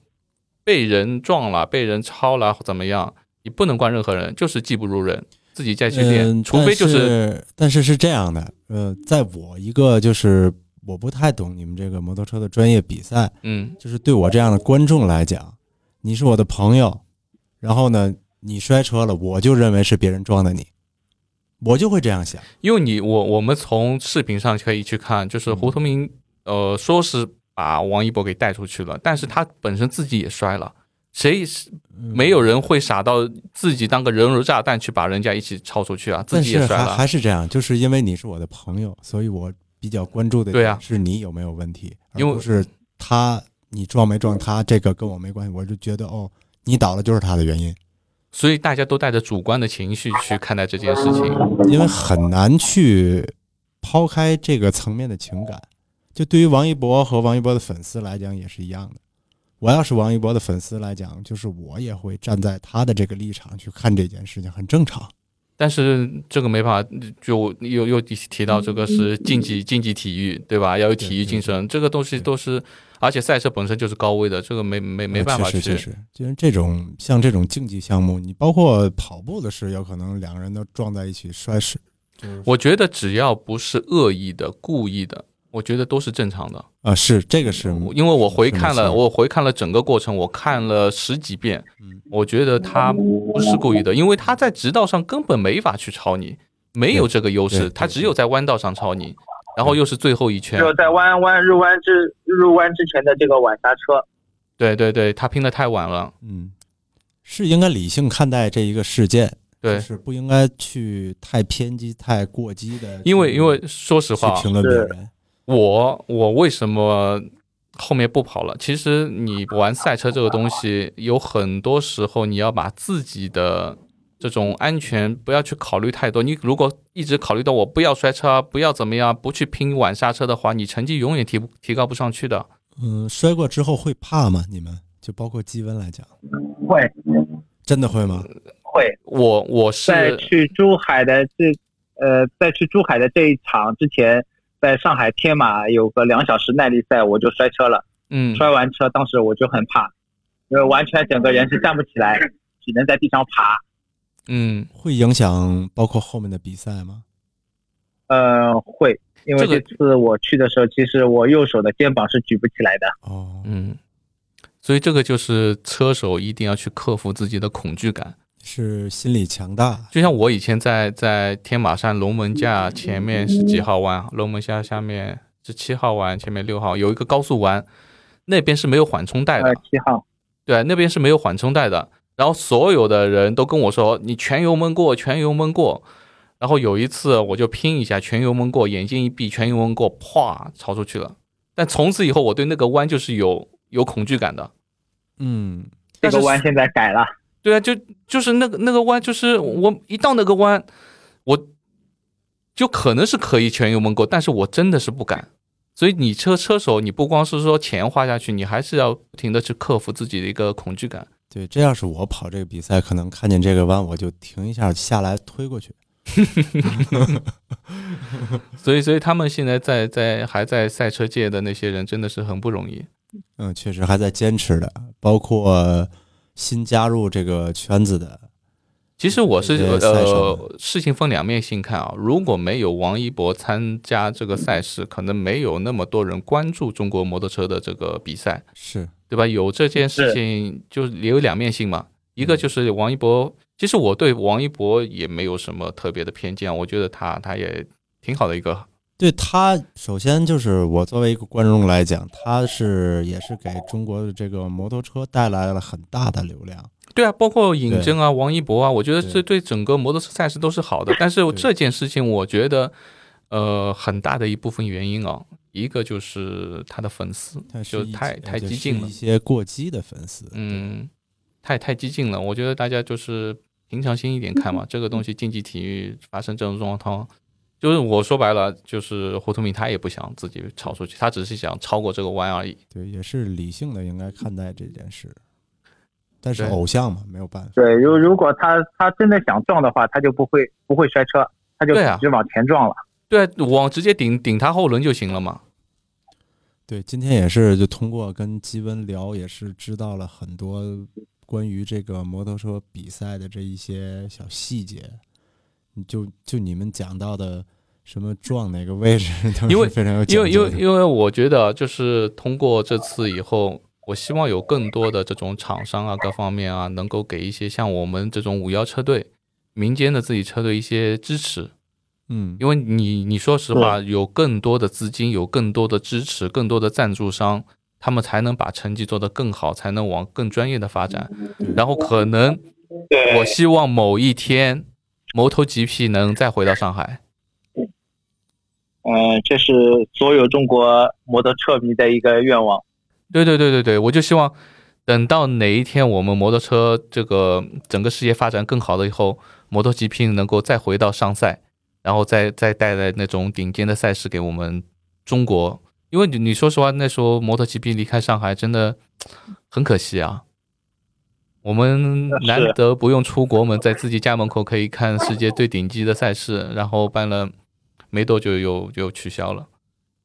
被人撞了、被人超了怎么样，你不能怪任何人，就是技不如人，自己再去练，嗯，除非就是但是，但是是这样的，呃，在我一个就是我不太懂你们这个摩托车的专业比赛，嗯就是对我这样的观众来讲，你是我的朋友，然后呢，你摔车了，我就认为是别人撞的你，我就会这样想。因为你我我们从视频上可以去看，就是胡同明，呃，说是把王一博给带出去了，但是他本身自己也摔了。谁是没有人会傻到自己当个人肉炸弹去把人家一起超出去啊？自己也摔了，还是这样，就是因为你是我的朋友，所以我比较关注的对啊是你有没有问题，因为是他你撞没撞他这个跟我没关系，我就觉得哦，你倒了就是他的原因，所以大家都带着主观的情绪去看待这件事情，因为很难去抛开这个层面的情感，就对于王一博和王一博的粉丝来讲也是一样的。我要是王一博的粉丝来讲，就是我也会站在他的这个立场去看这件事情，很正常。但是这个没办法，就又又提到这个是竞技竞技体育，对吧？要有体育精神，这个东西都是，而且赛车本身就是高危的，这个没没没办法去。确实，就是这种像这种竞技项目，你包括跑步的事，有可能两个人都撞在一起摔死。我觉得只要不是恶意的、故意的。我觉得都是正常的。啊，是这个是，因为我回看了，我回看了整个过程，我看了十几遍，我觉得他不是故意的，因为他在直道上根本没法去超你，没有这个优势，他只有在弯道上超你，然后又是最后一圈，只有在弯弯入弯之入弯之前的这个晚刹车，对对对，他拼的太晚了，嗯，是应该理性看待这一个事件，对，是不应该去太偏激、太过激的，因为因为说实话，评论别人。我我为什么后面不跑了？其实你玩赛车这个东西，有很多时候你要把自己的这种安全不要去考虑太多。你如果一直考虑到我不要摔车，不要怎么样，不去拼晚刹车的话，你成绩永远提不提高不上去的。嗯，摔过之后会怕吗？你们就包括积温来讲，会，真的会吗？会。我我是在去珠海的这呃，在去珠海的这一场之前。在上海天马有个两小时耐力赛，我就摔车了。嗯，摔完车，当时我就很怕，因为完全整个人是站不起来，只能在地上爬。嗯，会影响包括后面的比赛吗？呃，会，因为这次我去的时候，其实我右手的肩膀是举不起来的。哦，嗯，所以这个就是车手一定要去克服自己的恐惧感。是心理强大，就像我以前在在天马山龙门架前面是几号弯，龙门架下面是七号弯，前面六号有一个高速弯，那边是没有缓冲带的。七号，对，那边是没有缓冲带的。然后所有的人都跟我说：“你全油门过，全油门过。”然后有一次我就拼一下，全油门过，眼睛一闭，全油门过，啪，超出去了。但从此以后，我对那个弯就是有有恐惧感的。嗯，这个弯现在改了。对啊，就就是那个那个弯，就是我一到那个弯，我就可能是可以全油门过，但是我真的是不敢。所以你车车手，你不光是说钱花下去，你还是要不停的去克服自己的一个恐惧感。对，这要是我跑这个比赛，可能看见这个弯，我就停一下，下来推过去。所以，所以他们现在在在还在赛车界的那些人，真的是很不容易。嗯，确实还在坚持的，包括。新加入这个圈子的，其实我是呃，事情分两面性看啊。如果没有王一博参加这个赛事，可能没有那么多人关注中国摩托车的这个比赛，是对吧？有这件事情，就也有两面性嘛。一个就是王一博，其实我对王一博也没有什么特别的偏见，我觉得他他也挺好的一个。对他，首先就是我作为一个观众来讲，他是也是给中国的这个摩托车带来了很大的流量。对啊，包括尹真啊、王一博啊，我觉得这对整个摩托车赛事都是好的。但是这件事情，我觉得，呃，很大的一部分原因啊，一个就是他的粉丝就太太激进了，一些过激的粉丝，嗯，太太激进了。我觉得大家就是平常心一点看嘛，这个东西竞技体育发生这种状况。就是我说白了，就是胡图明他也不想自己超出去，他只是想超过这个弯而已。对，也是理性的应该看待这件事。但是偶像嘛，没有办法。对，如如果他他真的想撞的话，他就不会不会摔车，他就直接往前撞了。对，往直接顶顶他后轮就行了嘛。对，今天也是就通过跟基温聊，也是知道了很多关于这个摩托车比赛的这一些小细节。就就你们讲到的。什么撞哪个位置？因为非常有因为因为因为我觉得就是通过这次以后，我希望有更多的这种厂商啊，各方面啊，能够给一些像我们这种五幺车队、民间的自己车队一些支持。嗯，因为你你说实话，有更多的资金，有更多的支持，更多的赞助商，他们才能把成绩做得更好，才能往更专业的发展。然后可能，我希望某一天，摩托 GP 能再回到上海。嗯，这是所有中国摩托车迷的一个愿望。对对对对对，我就希望等到哪一天我们摩托车这个整个事业发展更好了以后，摩托 GP 能够再回到上赛。然后再再带来那种顶尖的赛事给我们中国，因为你你说实话，那时候摩托 GP 离开上海真的很可惜啊。我们难得不用出国门，在自己家门口可以看世界最顶级的赛事，然后办了没多久又又取消了。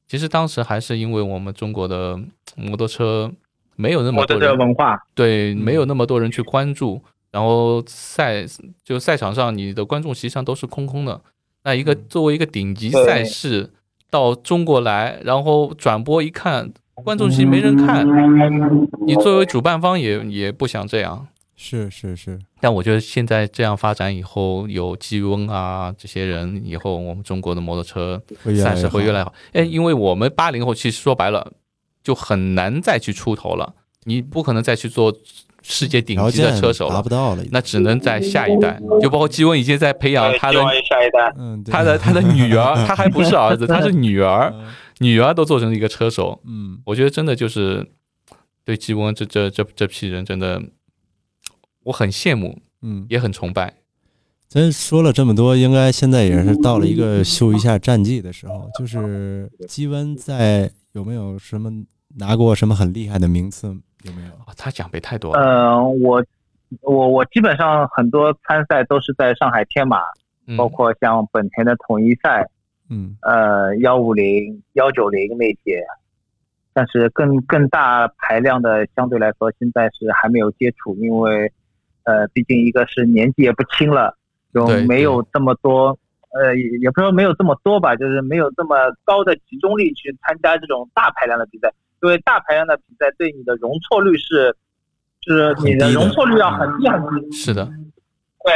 其实当时还是因为我们中国的摩托车没有那么多人文化，对，没有那么多人去关注，然后赛就赛场上你的观众席上都是空空的。那一个作为一个顶级赛事到中国来，然后转播一看，观众席没人看，你作为主办方也也不想这样。是是是，但我觉得现在这样发展以后，有季温啊这些人以后，我们中国的摩托车赛事会越来越好。哎，因为我们八零后其实说白了就很难再去出头了，你不可能再去做。世界顶级的车手达不到了，那只能在下一代，就包括基温已经在培养他的下一代，嗯，他的他的女儿，他还不是儿子，他是女儿，女儿都做成一个车手，嗯，我觉得真的就是对基温这这这这批人真的，我很羡慕，嗯，也很崇拜。咱说了这么多，应该现在也是到了一个秀一下战绩的时候，就是基温在有没有什么拿过什么很厉害的名次？有没有？他奖杯太多了。嗯，我我我基本上很多参赛都是在上海天马，包括像本田的统一赛，嗯，呃，幺五零、幺九零那些，但是更更大排量的相对来说，现在是还没有接触，因为呃，毕竟一个是年纪也不轻了，就没有这么多，呃，也不是说没有这么多吧，就是没有这么高的集中力去参加这种大排量的比赛。因为大排量的比赛对你的容错率是，是你的容错率要很低很低。是的，对，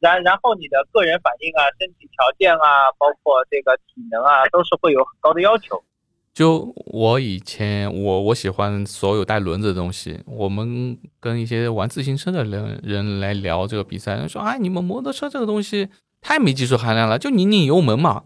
然然后你的个人反应啊、身体条件啊、包括这个体能啊，都是会有很高的要求。就我以前，我我喜欢所有带轮子的东西。我们跟一些玩自行车的人人来聊这个比赛，说啊，你们摩托车这个东西太没技术含量了，就拧拧油门嘛。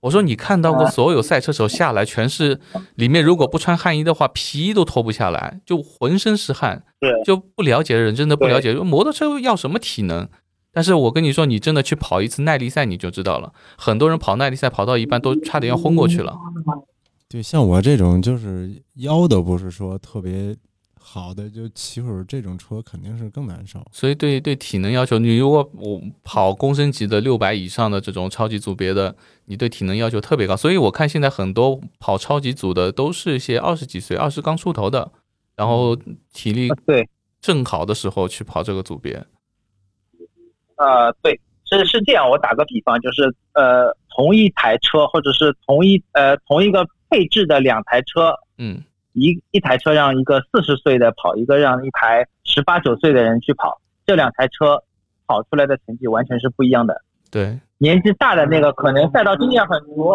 我说你看到过所有赛车手下来全是里面如果不穿汗衣的话皮都脱不下来，就浑身是汗。对，就不了解的人真的不了解，摩托车要什么体能？但是我跟你说，你真的去跑一次耐力赛你就知道了。很多人跑耐力赛跑到一半都差点要昏过去了。对，像我这种就是腰都不是说特别。好的，就骑会儿这种车肯定是更难受，所以对对体能要求，你如果我跑公升级的六百以上的这种超级组别的，你对体能要求特别高。所以我看现在很多跑超级组的都是一些二十几岁、二十刚出头的，然后体力对正好的时候去跑这个组别。呃，对，是是这样。我打个比方，就是呃，同一台车或者是同一呃同一个配置的两台车，嗯。一一台车让一个四十岁的跑，一个让一台十八九岁的人去跑，这两台车跑出来的成绩完全是不一样的。对，年纪大的那个可能赛道经验很足，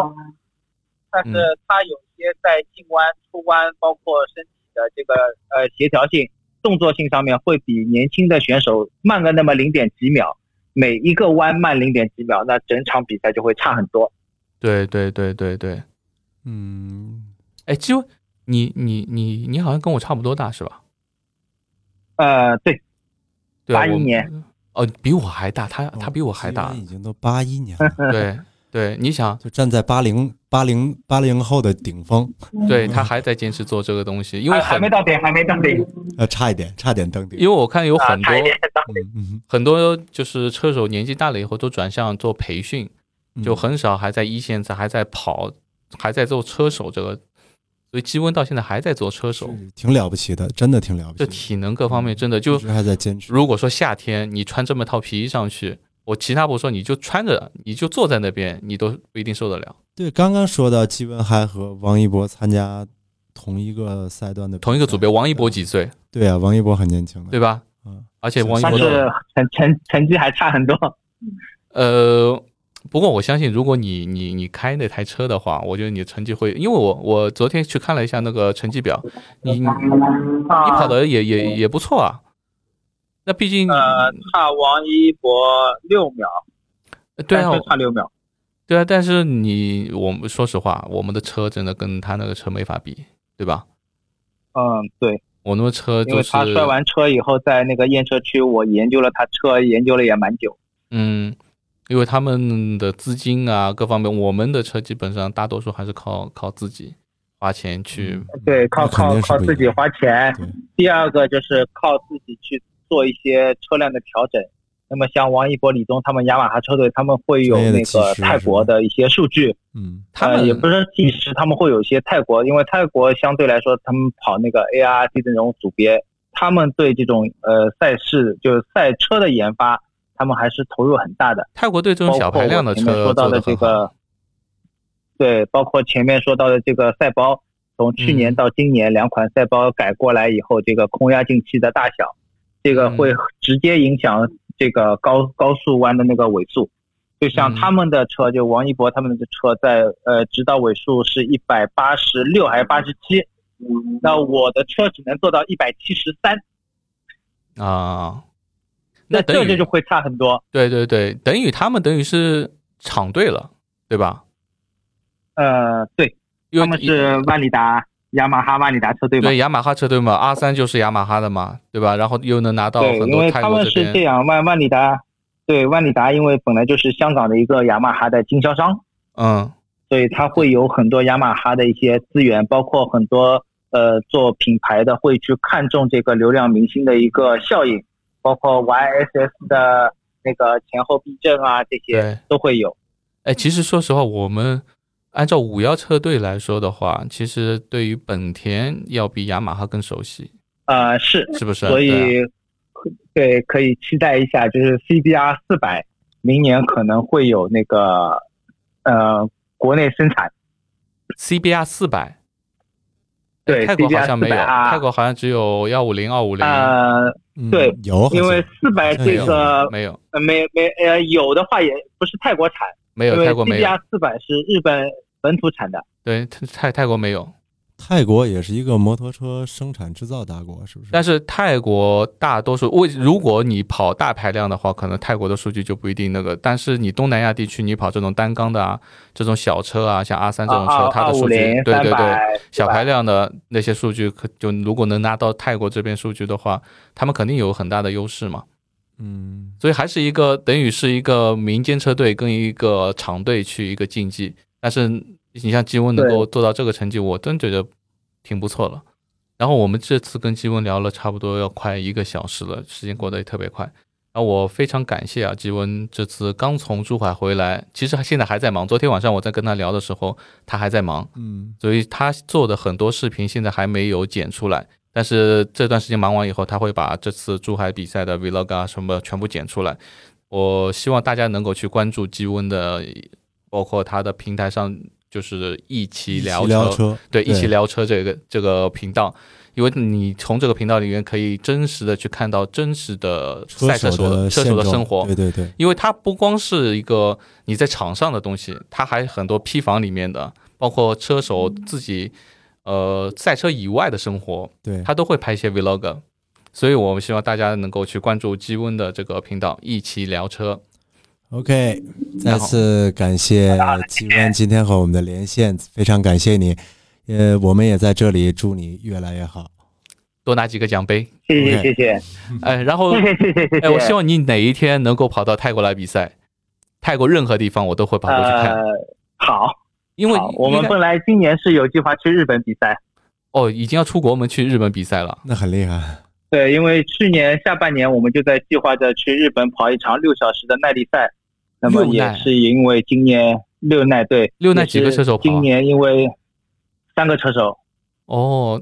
但是他有些在进弯、出弯，包括身体的这个呃协调性、动作性上面，会比年轻的选手慢个那么零点几秒，每一个弯慢零点几秒，那整场比赛就会差很多。对对对对对，嗯，哎，就。你你你你好像跟我差不多大是吧？呃，对，八一年，哦，比我还大，他他比我还大，已经都八一年了。对对，你想就站在八零八零八零后的顶峰，对他还在坚持做这个东西，因为还没到顶，还没登顶，呃，差一点，差点登顶。因为我看有很多嗯很多就是车手年纪大了以后都转向做培训，就很少还在一线在还在跑，还在做车手这个。所以基温到现在还在做车手，挺了不起的，真的挺了不起。这体能各方面真的就还在坚持。如果说夏天你穿这么套皮衣上去，我其他不说，你就穿着，你就坐在那边，你都不一定受得了。对，刚刚说到基温还和王一博参加同一个赛段的同一个组别，王一博几岁？对啊，王一博很年轻的，对吧？嗯，而且王一博但是成成成绩还差很多。呃，不过我相信，如果你你你开那台车的话，我觉得你的成绩会，因为我我昨天去看了一下那个成绩表，你你你跑的也也也不错啊。那毕竟呃，差王一博六秒，对啊，差六秒。对啊，但是你我们说实话，我们的车真的跟他那个车没法比，对吧？嗯，对。我那个车就是他摔完车以后，在那个验车区，我研究了他车，研究了也蛮久。嗯，因为他们的资金啊，各方面，我们的车基本上大多数还是靠靠自己花钱去。对，靠靠靠自己花钱。第二个就是靠自己去做一些车辆的调整。那么像王一博、李东他们雅马哈车队，他们会有那个泰国的一些数据，嗯，他们也不是计时，他们会有一些泰国，因为泰国相对来说，他们跑那个 A R D 的那种组别，他们对这种呃赛事就是赛车的研发，他们还是投入很大的。泰国对这种小排量的车说到的这个，对，包括前面说到的这个赛包，从去年到今年两款赛包改过来以后，这个空压进气的大小，这个会直接影响。这个高高速弯的那个尾速，就像他们的车，就王一博他们的车，在呃直道尾数是一百八十六还是八十七，那我的车只能做到一百七十三。啊，那这就就会差很多。对对对，等于他们等于是厂队了，对吧？呃，对，他们是万里达。雅马哈、万里达车队嘛对雅马哈车队嘛，R 三就是雅马哈的嘛，对吧？然后又能拿到很多泰国这边。因为他们是这样，万万里达，对万里达，因为本来就是香港的一个雅马哈的经销商，嗯，所以他会有很多雅马哈的一些资源，包括很多呃做品牌的会去看重这个流量明星的一个效应，包括 YSS 的那个前后避震啊这些都会有。哎，其实说实话，我们。按照五幺车队来说的话，其实对于本田要比雅马哈更熟悉。呃，是是不是？所以对，可以期待一下，就是 CBR 四百明年可能会有那个呃国内生产。CBR 四百，对，泰国好像没有，泰国好像只有幺五零、二五零。呃，对，有，因为四百这个没有，呃，没没呃，有的话也不是泰国产。没有泰国没有，CBR 四百是日本本土产的。对，泰泰国没有，泰国也是一个摩托车生产制造大国，是不是？但是泰国大多数为如果你跑大排量的话，可能泰国的数据就不一定那个。但是你东南亚地区，你跑这种单缸的啊，这种小车啊，像阿三这种车，它的数据，对对对，小排量的那些数据，可就如果能拿到泰国这边数据的话，他们肯定有很大的优势嘛。嗯，所以还是一个等于是一个民间车队跟一个厂队去一个竞技，但是你像基温能够做到这个成绩，我真觉得挺不错了。然后我们这次跟基温聊了差不多要快一个小时了，时间过得也特别快。然后我非常感谢啊，基温这次刚从珠海回来，其实他现在还在忙。昨天晚上我在跟他聊的时候，他还在忙，嗯，所以他做的很多视频现在还没有剪出来。但是这段时间忙完以后，他会把这次珠海比赛的 vlog 啊什么全部剪出来。我希望大家能够去关注基温的，包括他的平台上就是一起聊车，对，一起聊车这个这个频道，因为你从这个频道里面可以真实的去看到真实的赛车手的车手的生活，对对对，因为它不光是一个你在场上的东西，它还很多批房里面的，包括车手自己。呃，赛车以外的生活，对。他都会拍一些 vlog，所以我们希望大家能够去关注基温的这个频道，一起聊车。OK，再次感谢吉温今天和我们的连线，非常感谢你。呃，我们也在这里祝你越来越好，多拿几个奖杯。谢谢谢谢。哎，然后谢谢谢谢谢谢。哎，我希望你哪一天能够跑到泰国来比赛，泰国任何地方我都会跑过去看。好。因为我们本来今年是有计划去日本比赛，哦，已经要出国门去日本比赛了，那很厉害。对，因为去年下半年我们就在计划着去日本跑一场六小时的耐力赛，那么也是因为今年六耐对六耐几个车手跑？今年因为三个车手。哦，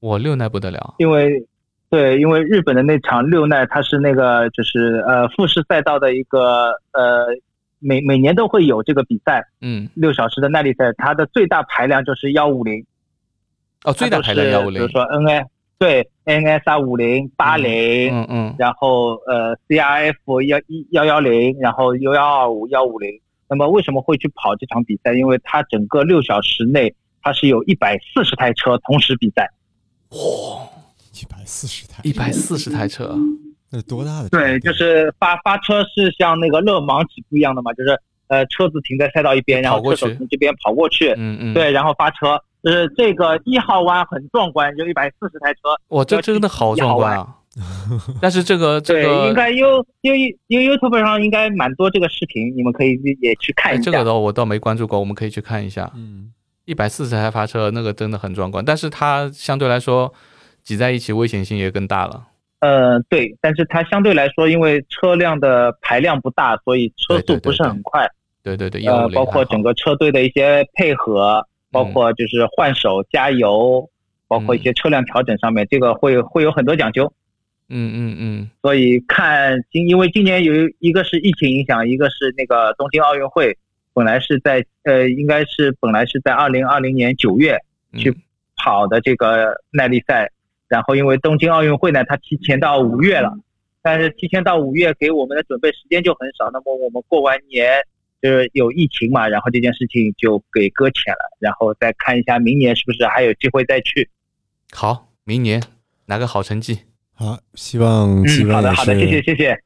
我六耐不得了。因为对，因为日本的那场六耐，它是那个就是呃富士赛道的一个呃。每每年都会有这个比赛，嗯，六小时的耐力赛，它的最大排量就是幺五零，哦，最大排量幺五零，比如说 N A 对 N S R 五零八零，嗯嗯然后呃 C R F 幺一幺幺零，然后 U 幺二五幺五零。那么为什么会去跑这场比赛？因为它整个六小时内，它是有一百四十台车同时比赛。哇，一百四十台，一百四十台车，那是多大的？对，就是发发车是像那个勒芒起步一样的嘛，就是呃车子停在赛道一边，然后车手从这边跑过去，嗯嗯，，对，然后发车。就是这个一号弯很壮观，就一百四十台车。哇，这真的好壮观啊！但是这个这对，个应该 U U U YouTube 上应该蛮多这个视频，你们可以也去看一下。哎这个倒我倒没关注过，我们可以去看一下。嗯，一百四十台发车，那个真的很壮观，但是它相对来说挤在一起危险性也更大了。呃，对，但是它相对来说，因为车辆的排量不大，所以车速不是很快。对对对，呃，包括整个车队的一些配合，包嗯。括就是换手、加油，包括一些车辆调整上面，这个会会有很多讲究。嗯嗯嗯。所以看今，因为今年有一个是疫情影响，一个是那个东京奥运会，本来是在呃，应该是本来是在二零二零年九月嗯，去跑的这个耐力赛，然后因为东京奥运会呢，它提前到五月了，但是提前到五月给我们的准备时间就很少，那么我们过完年就是有疫情嘛，然后这件事情就给搁浅了，然后再看一下明年是不是还有机会再去。好，明年拿个好成绩。好，希望希嗯，好的好的，谢谢谢谢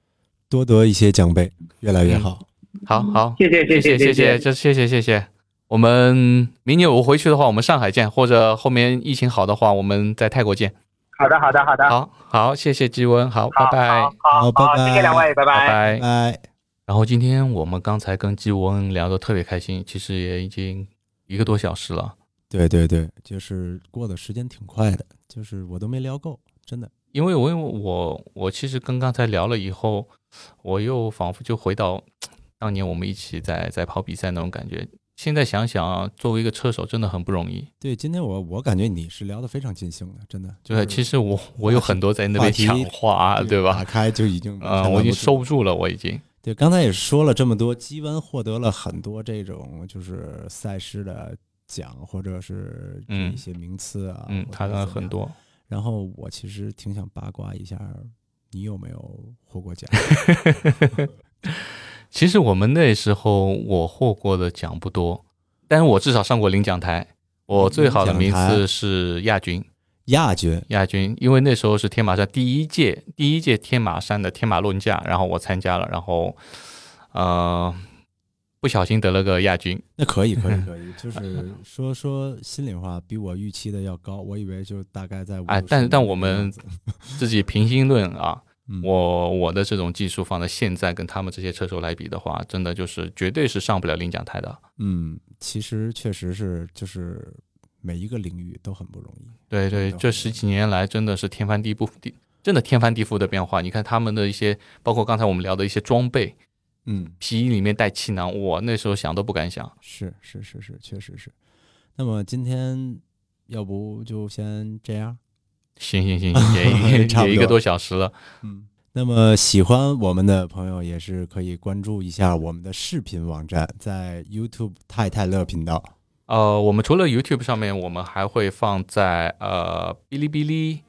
多得一些奖杯，越来越好。好好，谢谢谢谢谢谢谢，这谢谢谢谢。我们明年我回去的话，我们上海见，或者后面疫情好的话，我们在泰国见。好的好的好的，好好，谢谢基温，好，拜好拜好。好好拜拜谢谢两位，拜拜拜。拜拜。然后今天我们刚才跟基文聊得特别开心，其实也已经一个多小时了。对对对，就是过的时间挺快的，就是我都没聊够，真的。因为我我我其实跟刚才聊了以后，我又仿佛就回到当年我们一起在在跑比赛那种感觉。现在想想啊，作为一个车手真的很不容易。对，今天我我感觉你是聊得非常尽兴的，真的。就是，其实我我有很多在那边抢话啊，对吧打？开就已经嗯，我已经收不住了，我已经。对，刚才也说了这么多，基温获得了很多这种就是赛事的奖，或者是嗯一些名次啊，嗯，他的。很多。然后我其实挺想八卦一下，你有没有获过奖？其实我们那时候我获过的奖不多，但是我至少上过领奖台。我最好的名次是亚军，亚军，亚军，因为那时候是天马山第一届第一届天马山的天马论价，然后我参加了，然后呃不小心得了个亚军。那可以，可以，可以。就是说说心里话，比我预期的要高。我以为就大概在五哎但但我们自己平心论啊，嗯我我的这种技术放在现在跟他们这些车手来比的话，真的就是绝对是上不了领奖台的。嗯，其实确实是，就是每一个领域都很不容易。对对，这十几年来真的是天翻地覆地，真的天翻地覆的变化。你看他们的一些，包括刚才我们聊的一些装备，嗯，皮衣里面带气囊，我那时候想都不敢想。是是是是，确实是。那么今天要不就先这样？行行行，也 差不多也一个多小时了。嗯。那么喜欢我们的朋友也是可以关注一下我们的视频网站，在 YouTube 太太乐频道。呃，我们除了 YouTube 上面，我们还会放在呃哔哩哔哩，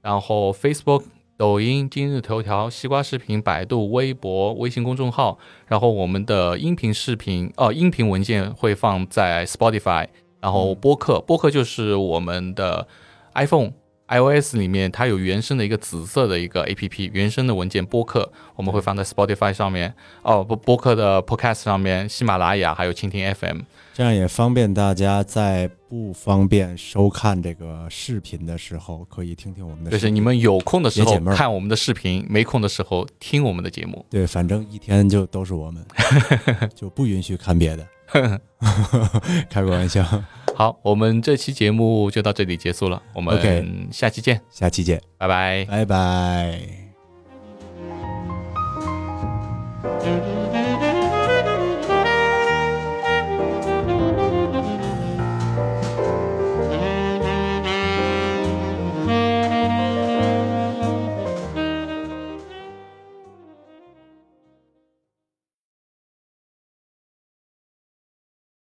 然后 Facebook、抖音、今日头条、西瓜视频、百度、微博、微信公众号，然后我们的音频视频哦、音频文件会放在 Spotify，然后播客，播客就是我们的 iPhone。iOS 里面它有原生的一个紫色的一个 APP，原生的文件播客，我们会放在 Spotify 上面，哦不，播客的 Podcast 上面，喜马拉雅还有蜻蜓 FM。这样也方便大家在不方便收看这个视频的时候，可以听听我们的视频。就是你们有空的时候看我们的视频，没空的时候听我们的节目。对，反正一天就都是我们，就不允许看别的。开个玩笑。好我们这期节目就到这里结束了我们下期见。下期见。拜拜。拜拜。